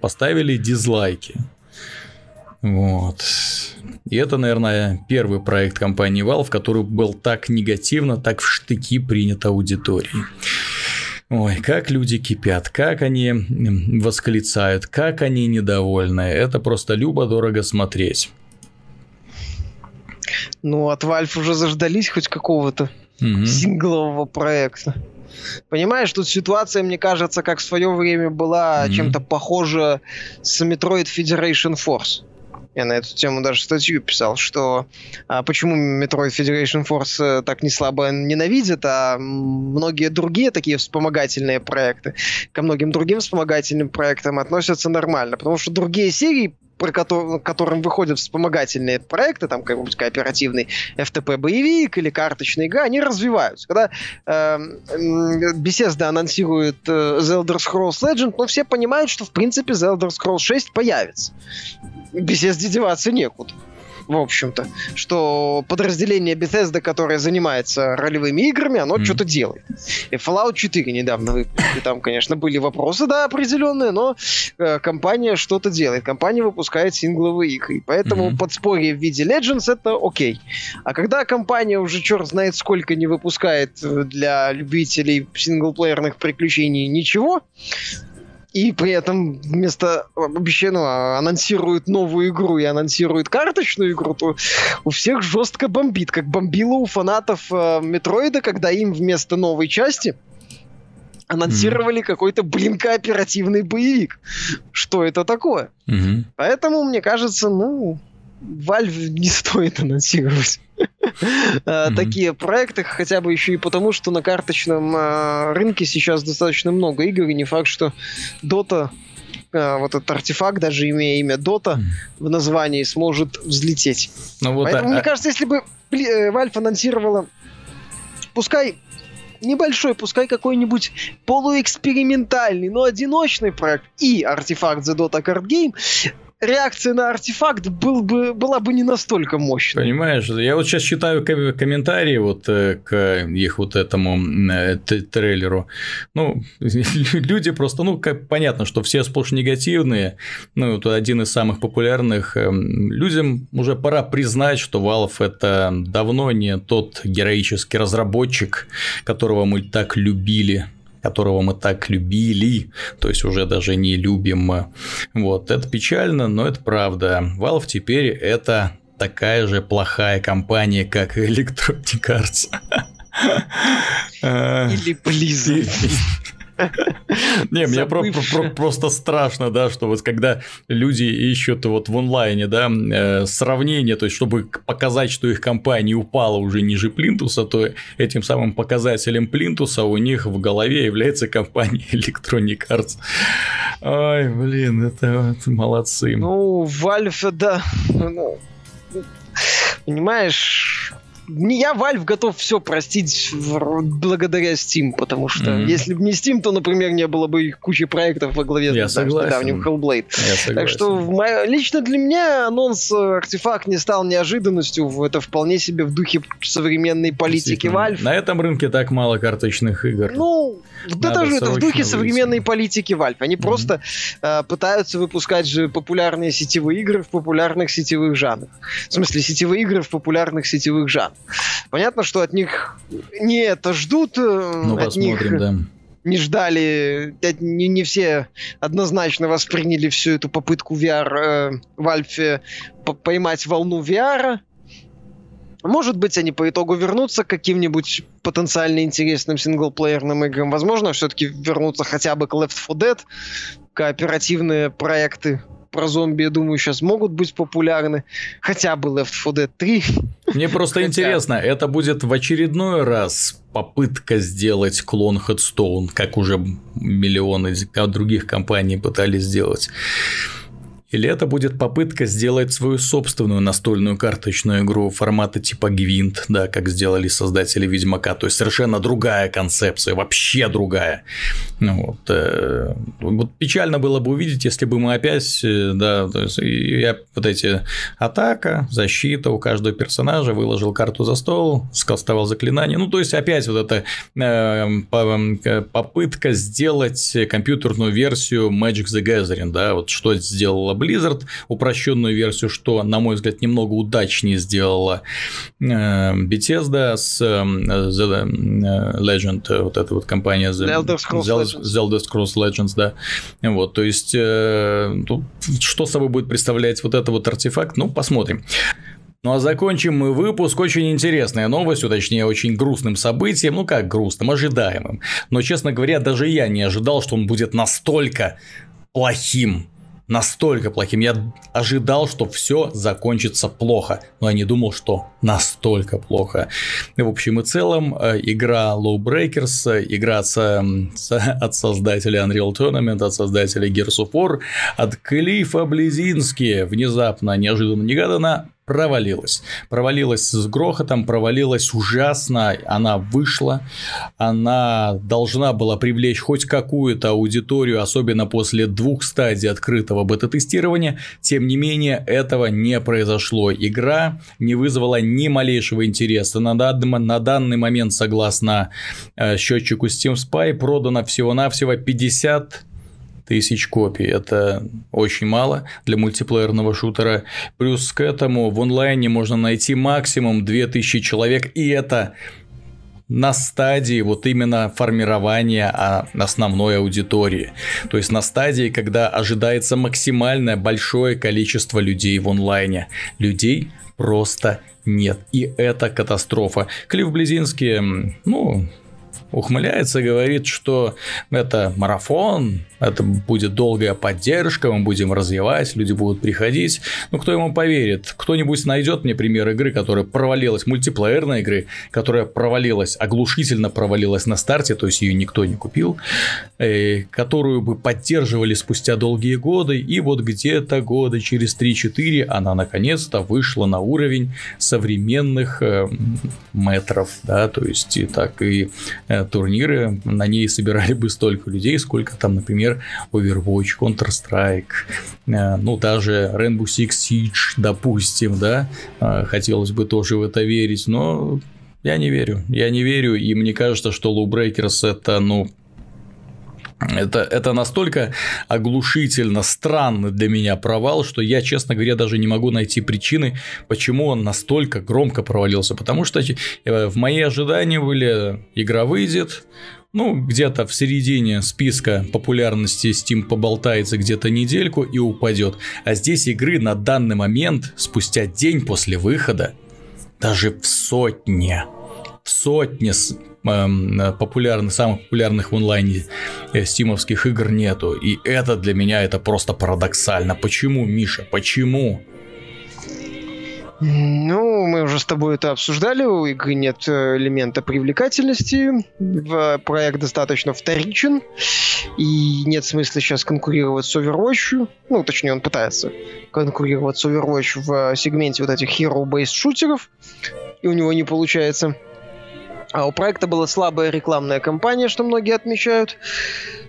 поставили дизлайки. Вот. И это, наверное, первый проект компании Valve, который был так негативно, так в штыки принят аудиторией. Ой, как люди кипят, как они восклицают, как они недовольны. Это просто любо-дорого смотреть. Ну, от Valve уже заждались хоть какого-то угу. синглового проекта. Понимаешь, тут ситуация, мне кажется, как в свое время была mm чем-то похожа с Metroid Federation Force. Я на эту тему даже статью писал, что а, почему Metroid Federation Force э, так не слабо ненавидят, а многие другие такие вспомогательные проекты ко многим другим вспомогательным проектам относятся нормально, потому что другие серии про который, которым выходят вспомогательные проекты, там какой-нибудь кооперативный FTP-боевик или карточная игра, они развиваются. Когда э, Bethesda анонсирует э, The Elder Scrolls Legend, но все понимают, что в принципе The Elder Scrolls 6 появится. Bethesda деваться некуда в общем-то, что подразделение Bethesda, которое занимается ролевыми играми, оно mm. что-то делает. И Fallout 4 недавно выпустили. Там, конечно, были вопросы, да, определенные, но э, компания что-то делает. Компания выпускает сингловые игры. Поэтому mm-hmm. подспорье в виде Legends это окей. А когда компания уже черт знает сколько не выпускает для любителей синглплеерных приключений ничего, и при этом вместо обещания ну, анонсирует новую игру и анонсирует карточную игру, то у всех жестко бомбит, как бомбило у фанатов э, Метроида, когда им вместо новой части анонсировали mm-hmm. какой-то, блин, кооперативный боевик. Что это такое? Mm-hmm. Поэтому, мне кажется, ну, Valve не стоит анонсировать *laughs* такие проекты, хотя бы еще и потому, что на карточном а, рынке сейчас достаточно много игр, и не факт, что Dota а, вот этот артефакт, даже имея имя Dota в названии, сможет взлететь. Ну, вот, Поэтому, а... мне кажется, если бы э, Valve анонсировала, пускай небольшой, пускай какой-нибудь полуэкспериментальный, но одиночный проект и артефакт The Dota Card Game, реакция на артефакт был бы, была бы не настолько мощной. Понимаешь, я вот сейчас читаю комментарии вот э, к их вот этому э, трейлеру. Ну, *laughs* люди просто, ну, как понятно, что все сплошь негативные. Ну, вот один из самых популярных. Эм, людям уже пора признать, что Valve это давно не тот героический разработчик, которого мы так любили которого мы так любили, то есть уже даже не любим. Вот, это печально, но это правда. Valve теперь это такая же плохая компания, как Electronic Arts. Или Blizzard. *laughs* Не, мне просто страшно, да, что вот когда люди ищут вот в онлайне, да, э, сравнение, то есть чтобы показать, что их компания упала уже ниже плинтуса, то этим самым показателем плинтуса у них в голове является компания *laughs* Electronic Arts. Ой, блин, это молодцы. Ну, Valve, да, ну, понимаешь, я Valve готов все простить благодаря Steam, потому что mm-hmm. если бы не Steam, то, например, не было бы их кучи проектов во главе я с недавним Hellblade. Так что лично для меня анонс артефакт не стал неожиданностью. Это вполне себе в духе современной политики Valve. На этом рынке так мало карточных игр. Ну, да даже это в духе выйти. современной политики Valve. Они mm-hmm. просто э, пытаются выпускать же популярные сетевые игры в популярных сетевых жанрах. В смысле, сетевые игры в популярных сетевых жанрах. Понятно, что от них не это ждут. Э, ну, от посмотрим, них... да не ждали, не, не все однозначно восприняли всю эту попытку VR э, Valve по поймать волну VR. Может быть, они по итогу вернутся к каким-нибудь потенциально интересным синглплеерным играм. Возможно, все-таки вернутся хотя бы к Left 4 Dead, кооперативные проекты про зомби, я думаю, сейчас могут быть популярны. Хотя бы Left 4 Dead 3. Мне просто Хотя... интересно, это будет в очередной раз попытка сделать клон Headstone, как уже миллионы других компаний пытались сделать. Или это будет попытка сделать свою собственную настольную карточную игру формата типа Гвинт, да, как сделали создатели Ведьмака. То есть совершенно другая концепция, вообще другая. Ну вот, э, вот печально было бы увидеть, если бы мы опять, э, да, то есть я вот эти атака, защита у каждого персонажа, выложил карту за стол, скастовал заклинание. Ну, то есть опять вот эта э, попытка сделать компьютерную версию Magic the Gathering, да, вот что сделала Blizzard, упрощенную версию, что, на мой взгляд, немного удачнее сделала э, Bethesda с э, The э, Legend, вот эта вот компания The Elder Scrolls, Legends. The Elder Scrolls Legends, да. Вот, то есть, что собой будет представлять вот это вот артефакт, ну, посмотрим. Ну а закончим мы выпуск очень интересной новостью, точнее очень грустным событием, ну как грустным, ожидаемым. Но, честно говоря, даже я не ожидал, что он будет настолько плохим настолько плохим. Я ожидал, что все закончится плохо, но я не думал, что настолько плохо. В общем и целом, э, игра Low Breakers, игра от, от создателя Unreal Tournament, от создателя Gears of War, от Клифа Близински, внезапно, неожиданно, негаданно провалилась. Провалилась с грохотом, провалилась ужасно. Она вышла, она должна была привлечь хоть какую-то аудиторию, особенно после двух стадий открытого бета-тестирования. Тем не менее, этого не произошло. Игра не вызвала ни малейшего интереса. На, данный, на данный момент, согласно э, счетчику Steam Spy, продано всего-навсего 50 тысяч копий. Это очень мало для мультиплеерного шутера. Плюс к этому в онлайне можно найти максимум 2000 человек, и это на стадии вот именно формирования а, основной аудитории. То есть на стадии, когда ожидается максимальное большое количество людей в онлайне. Людей просто нет. И это катастрофа. Клифф Близинский, ну, ухмыляется, говорит, что это марафон, это будет долгая поддержка, мы будем развивать, люди будут приходить. Ну, кто ему поверит? Кто-нибудь найдет мне пример игры, которая провалилась, мультиплеерной игры, которая провалилась, оглушительно провалилась на старте, то есть ее никто не купил, э, которую бы поддерживали спустя долгие годы, и вот где-то года через 3-4 она наконец-то вышла на уровень современных э, метров, да, то есть и так и э, турниры на ней собирали бы столько людей, сколько там, например, Overwatch, Counter-Strike, э, ну даже Rainbow Six Siege, допустим, да, э, хотелось бы тоже в это верить, но я не верю, я не верю, и мне кажется, что Low Breakers это, ну, это, это настолько оглушительно странный для меня провал, что я, честно говоря, даже не могу найти причины, почему он настолько громко провалился. Потому что э, в мои ожидания были, игра выйдет, ну, где-то в середине списка популярности Steam поболтается где-то недельку и упадет. А здесь игры на данный момент, спустя день после выхода, даже в сотне, в сотне Эм, популярных, самых популярных в онлайне э, стимовских игр нету. И это для меня это просто парадоксально. Почему, Миша, почему? Ну, мы уже с тобой это обсуждали, у игры нет э, элемента привлекательности, проект достаточно вторичен, и нет смысла сейчас конкурировать с Overwatch, ну, точнее, он пытается конкурировать с Overwatch в сегменте вот этих hero-based шутеров, и у него не получается. А у проекта была слабая рекламная кампания, что многие отмечают.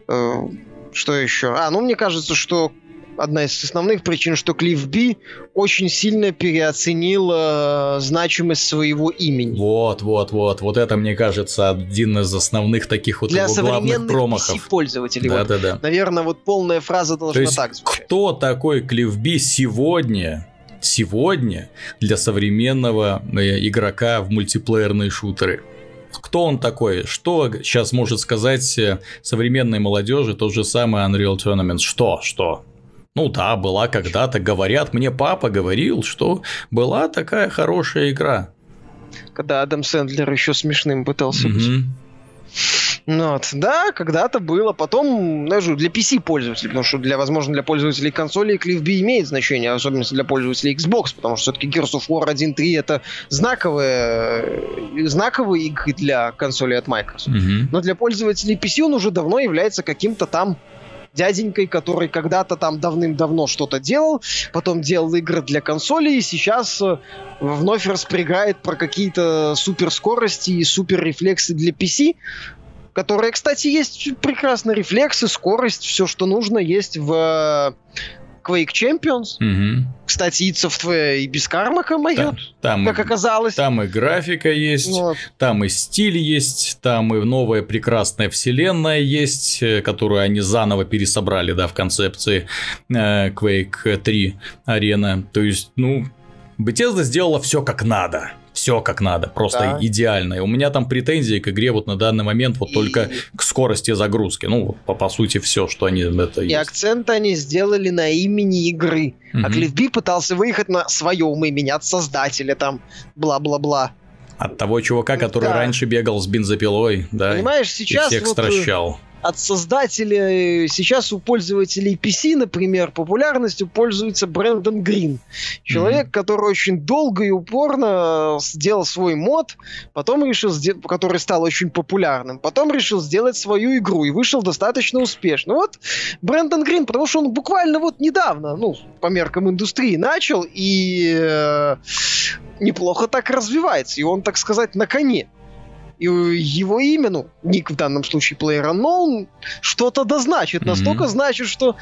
Э, что еще? А, ну мне кажется, что одна из основных причин, что Клифф Би очень сильно переоценил э, значимость своего имени. Вот, вот, вот. Вот это, мне кажется, один из основных таких вот Для его главных промахов. PC пользователей. Да, вот, да, да. Наверное, вот полная фраза должна То есть, так звучать. Кто такой Клифф Би сегодня? Сегодня для современного э, игрока в мультиплеерные шутеры кто он такой, что сейчас может сказать э, современной молодежи тот же самый Unreal Tournament, что, что, ну да, была когда-то, говорят, мне папа говорил, что была такая хорошая игра. Когда Адам Сэндлер еще смешным пытался mm-hmm. быть. Ну вот. Да, когда-то было. Потом, даже для PC пользователей, потому что, для, возможно, для пользователей консоли Cliff B имеет значение, особенно для пользователей Xbox, потому что все-таки Gears of War 1.3 это знаковые, знаковые игры для консоли от Microsoft. Mm-hmm. Но для пользователей PC он уже давно является каким-то там дяденькой, который когда-то там давным-давно что-то делал, потом делал игры для консоли, и сейчас э, вновь распрягает про какие-то суперскорости и суперрефлексы для PC, которые, кстати, есть прекрасные рефлексы, скорость, все, что нужно, есть в э, Quake Champions. Угу. Кстати, id Software и без кармака моет, там, как оказалось. Там и графика есть, вот. там и стиль есть, там и новая прекрасная вселенная есть, э, которую они заново пересобрали, да, в концепции э, Quake 3 арена. То есть, ну, Bethesda сделала все как надо все как надо, просто да. идеально. И у меня там претензии к игре вот на данный момент вот и... только к скорости загрузки. Ну, по, по сути, все, что они это И есть. акцент они сделали на имени игры. Угу. А Клифф Би пытался выехать на своем имени от создателя там, бла-бла-бла. От того чувака, который да. раньше бегал с бензопилой, да. Понимаешь, сейчас и всех вот э, стращал от создателя, сейчас у пользователей PC, например, популярностью пользуется Брэндон Грин. Человек, mm-hmm. который очень долго и упорно сделал свой мод, потом решил, который стал очень популярным, потом решил сделать свою игру и вышел достаточно успешно. Вот Брэндон Грин, потому что он буквально вот недавно, ну, по меркам индустрии начал и э, неплохо так развивается, и он, так сказать, на коне. И его имя, ну, ник в данном случае PlayerUnknown, что-то да значит. Настолько mm-hmm. значит, что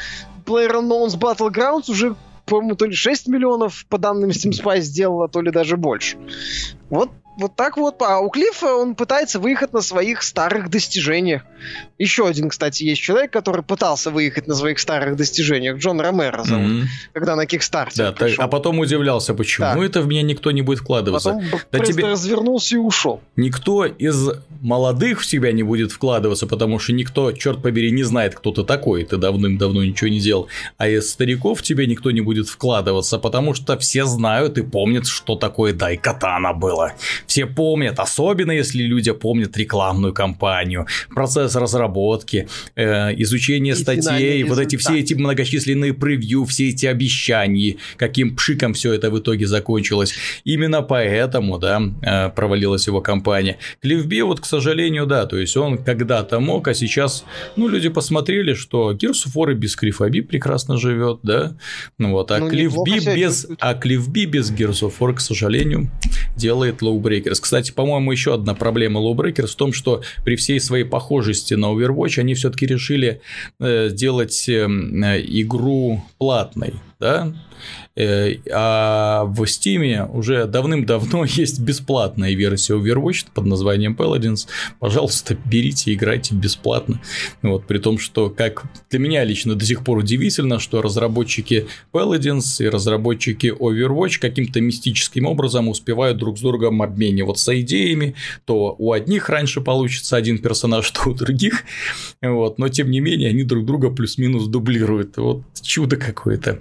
PlayerUnknown's Battlegrounds уже по-моему, то ли 6 миллионов по данным Steam Spy сделала, то ли даже больше. Вот вот так вот. А у Клиффа он пытается выехать на своих старых достижениях. Еще один, кстати, есть человек, который пытался выехать на своих старых достижениях. Джон Ромеро зовут, mm-hmm. когда на Кикстарте. Да, так, а потом удивлялся, почему да. это в меня никто не будет вкладываться. Потом да тебе... развернулся и ушел. Никто из молодых в себя не будет вкладываться, потому что никто, черт побери, не знает, кто ты такой. Ты давным-давно ничего не делал. А из стариков в тебе никто не будет вкладываться, потому что все знают и помнят, что такое Дай Катана было Все помнят, особенно если люди помнят рекламную кампанию, процесс разработки, э, изучение и статей, вот эти все эти многочисленные превью, все эти обещания, каким пшиком все это в итоге закончилось. Именно поэтому, да, э, провалилась его компания. Клифби, вот, к сожалению, да, то есть он когда-то мог, а сейчас, ну, люди посмотрели, что Gears of War без Клифаби прекрасно живет, да, ну вот, а ну, Клифби без, а Клифби без Gears of War, к сожалению, делает Lowbreakers. Кстати, по-моему, еще одна проблема Lowbreakers в том, что при всей своей похожести на Overwatch они все-таки решили э, сделать э, игру платной, да, Э, а в Steam уже давным-давно *laughs* есть бесплатная версия Overwatch под названием Paladins. Пожалуйста, берите, играйте бесплатно. Вот, при том, что как для меня лично до сих пор удивительно, что разработчики Paladins и разработчики Overwatch каким-то мистическим образом успевают друг с другом обмениваться идеями. То у одних раньше получится один персонаж, *laughs* то у других. Вот, но тем не менее они друг друга плюс-минус дублируют. Вот чудо какое-то.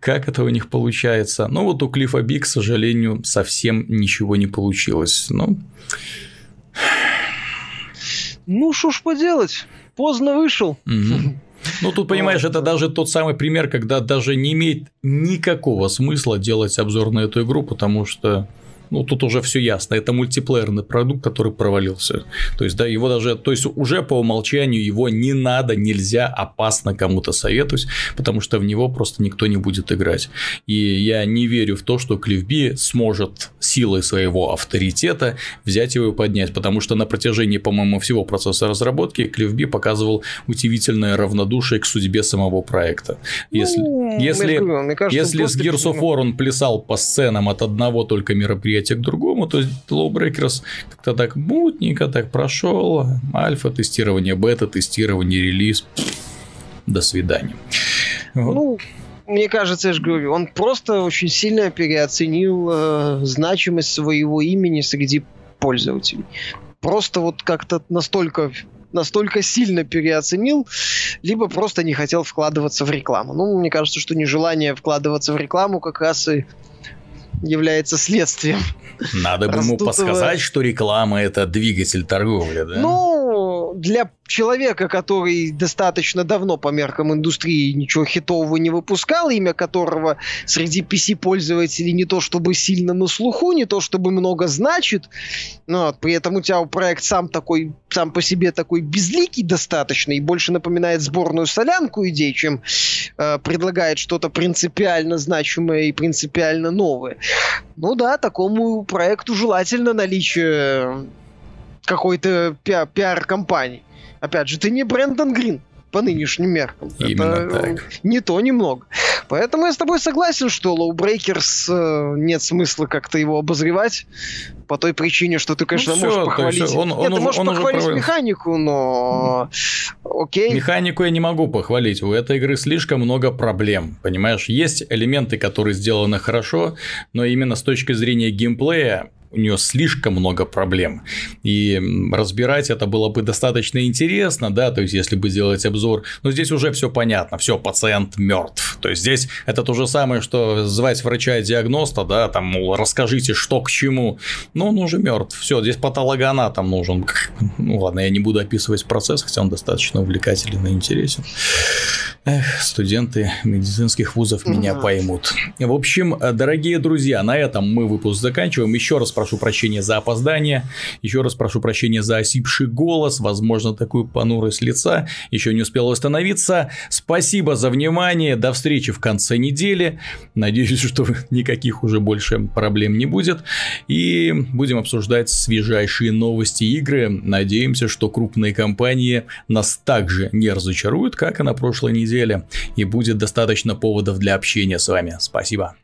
Как это у них получается. Но вот у Клифа Би, к сожалению, совсем ничего не получилось. Ну, ну что ж поделать, поздно вышел. Ну, тут, понимаешь, это даже тот самый пример, когда даже не имеет никакого смысла делать обзор на эту игру, потому что ну, тут уже все ясно. Это мультиплеерный продукт, который провалился. То есть, да, его даже, то есть, уже по умолчанию его не надо, нельзя, опасно кому-то советовать, потому что в него просто никто не будет играть. И я не верю в то, что Клифби сможет силой своего авторитета взять его и поднять, потому что на протяжении, по-моему, всего процесса разработки Клифби показывал удивительное равнодушие к судьбе самого проекта. Если, ну, если, кажется, если с Gears of War он плясал по сценам от одного только мероприятия к другому. То Lowbreakers как-то так мутненько так прошел. Альфа-тестирование, бета-тестирование, релиз. До свидания. Вот. Ну, мне кажется, я же говорю, он просто очень сильно переоценил э, значимость своего имени среди пользователей. Просто вот как-то настолько настолько сильно переоценил, либо просто не хотел вкладываться в рекламу. Ну, мне кажется, что нежелание вкладываться в рекламу как раз и является следствием. Надо бы ему подсказать, что реклама это двигатель торговли, да? Ну, для человека, который достаточно давно по меркам индустрии ничего хитового не выпускал, имя которого среди PC-пользователей не то чтобы сильно на слуху, не то чтобы много значит, но вот, при этом у тебя проект сам такой, сам по себе такой безликий достаточно и больше напоминает сборную солянку идей, чем э, предлагает что-то принципиально значимое и принципиально новое. Ну да, такому проекту желательно наличие какой-то пиар-компании. Опять же, ты не Брэндон Грин по нынешним меркам. Именно это так. не то, не много. Поэтому я с тобой согласен, что Low Breakers э, нет смысла как-то его обозревать по той причине, что ты, конечно, ну, можешь похвалить. Есть он, нет, он, ты можешь он похвалить уже механику, но окей. Механику я не могу похвалить. У этой игры слишком много проблем. Понимаешь, есть элементы, которые сделаны хорошо, но именно с точки зрения геймплея у нее слишком много проблем. И разбирать это было бы достаточно интересно, да, то есть если бы сделать обзор. Но здесь уже все понятно, все, пациент мертв. То есть здесь это то же самое, что звать врача-диагноста, да, там, мол, расскажите, что к чему. Но он уже мертв. Все, здесь патологоанатом нужен. Ну ладно, я не буду описывать процесс, хотя он достаточно увлекателен и интересен. Эх, студенты медицинских вузов меня поймут. В общем, дорогие друзья, на этом мы выпуск заканчиваем. Еще раз прошу прощения за опоздание, еще раз прошу прощения за осипший голос, возможно, такую понурость лица, еще не успел восстановиться. Спасибо за внимание, до встречи в конце недели. Надеюсь, что *laughs* никаких уже больше проблем не будет. И будем обсуждать свежайшие новости игры. Надеемся, что крупные компании нас также не разочаруют, как и на прошлой неделе. И будет достаточно поводов для общения с вами. Спасибо.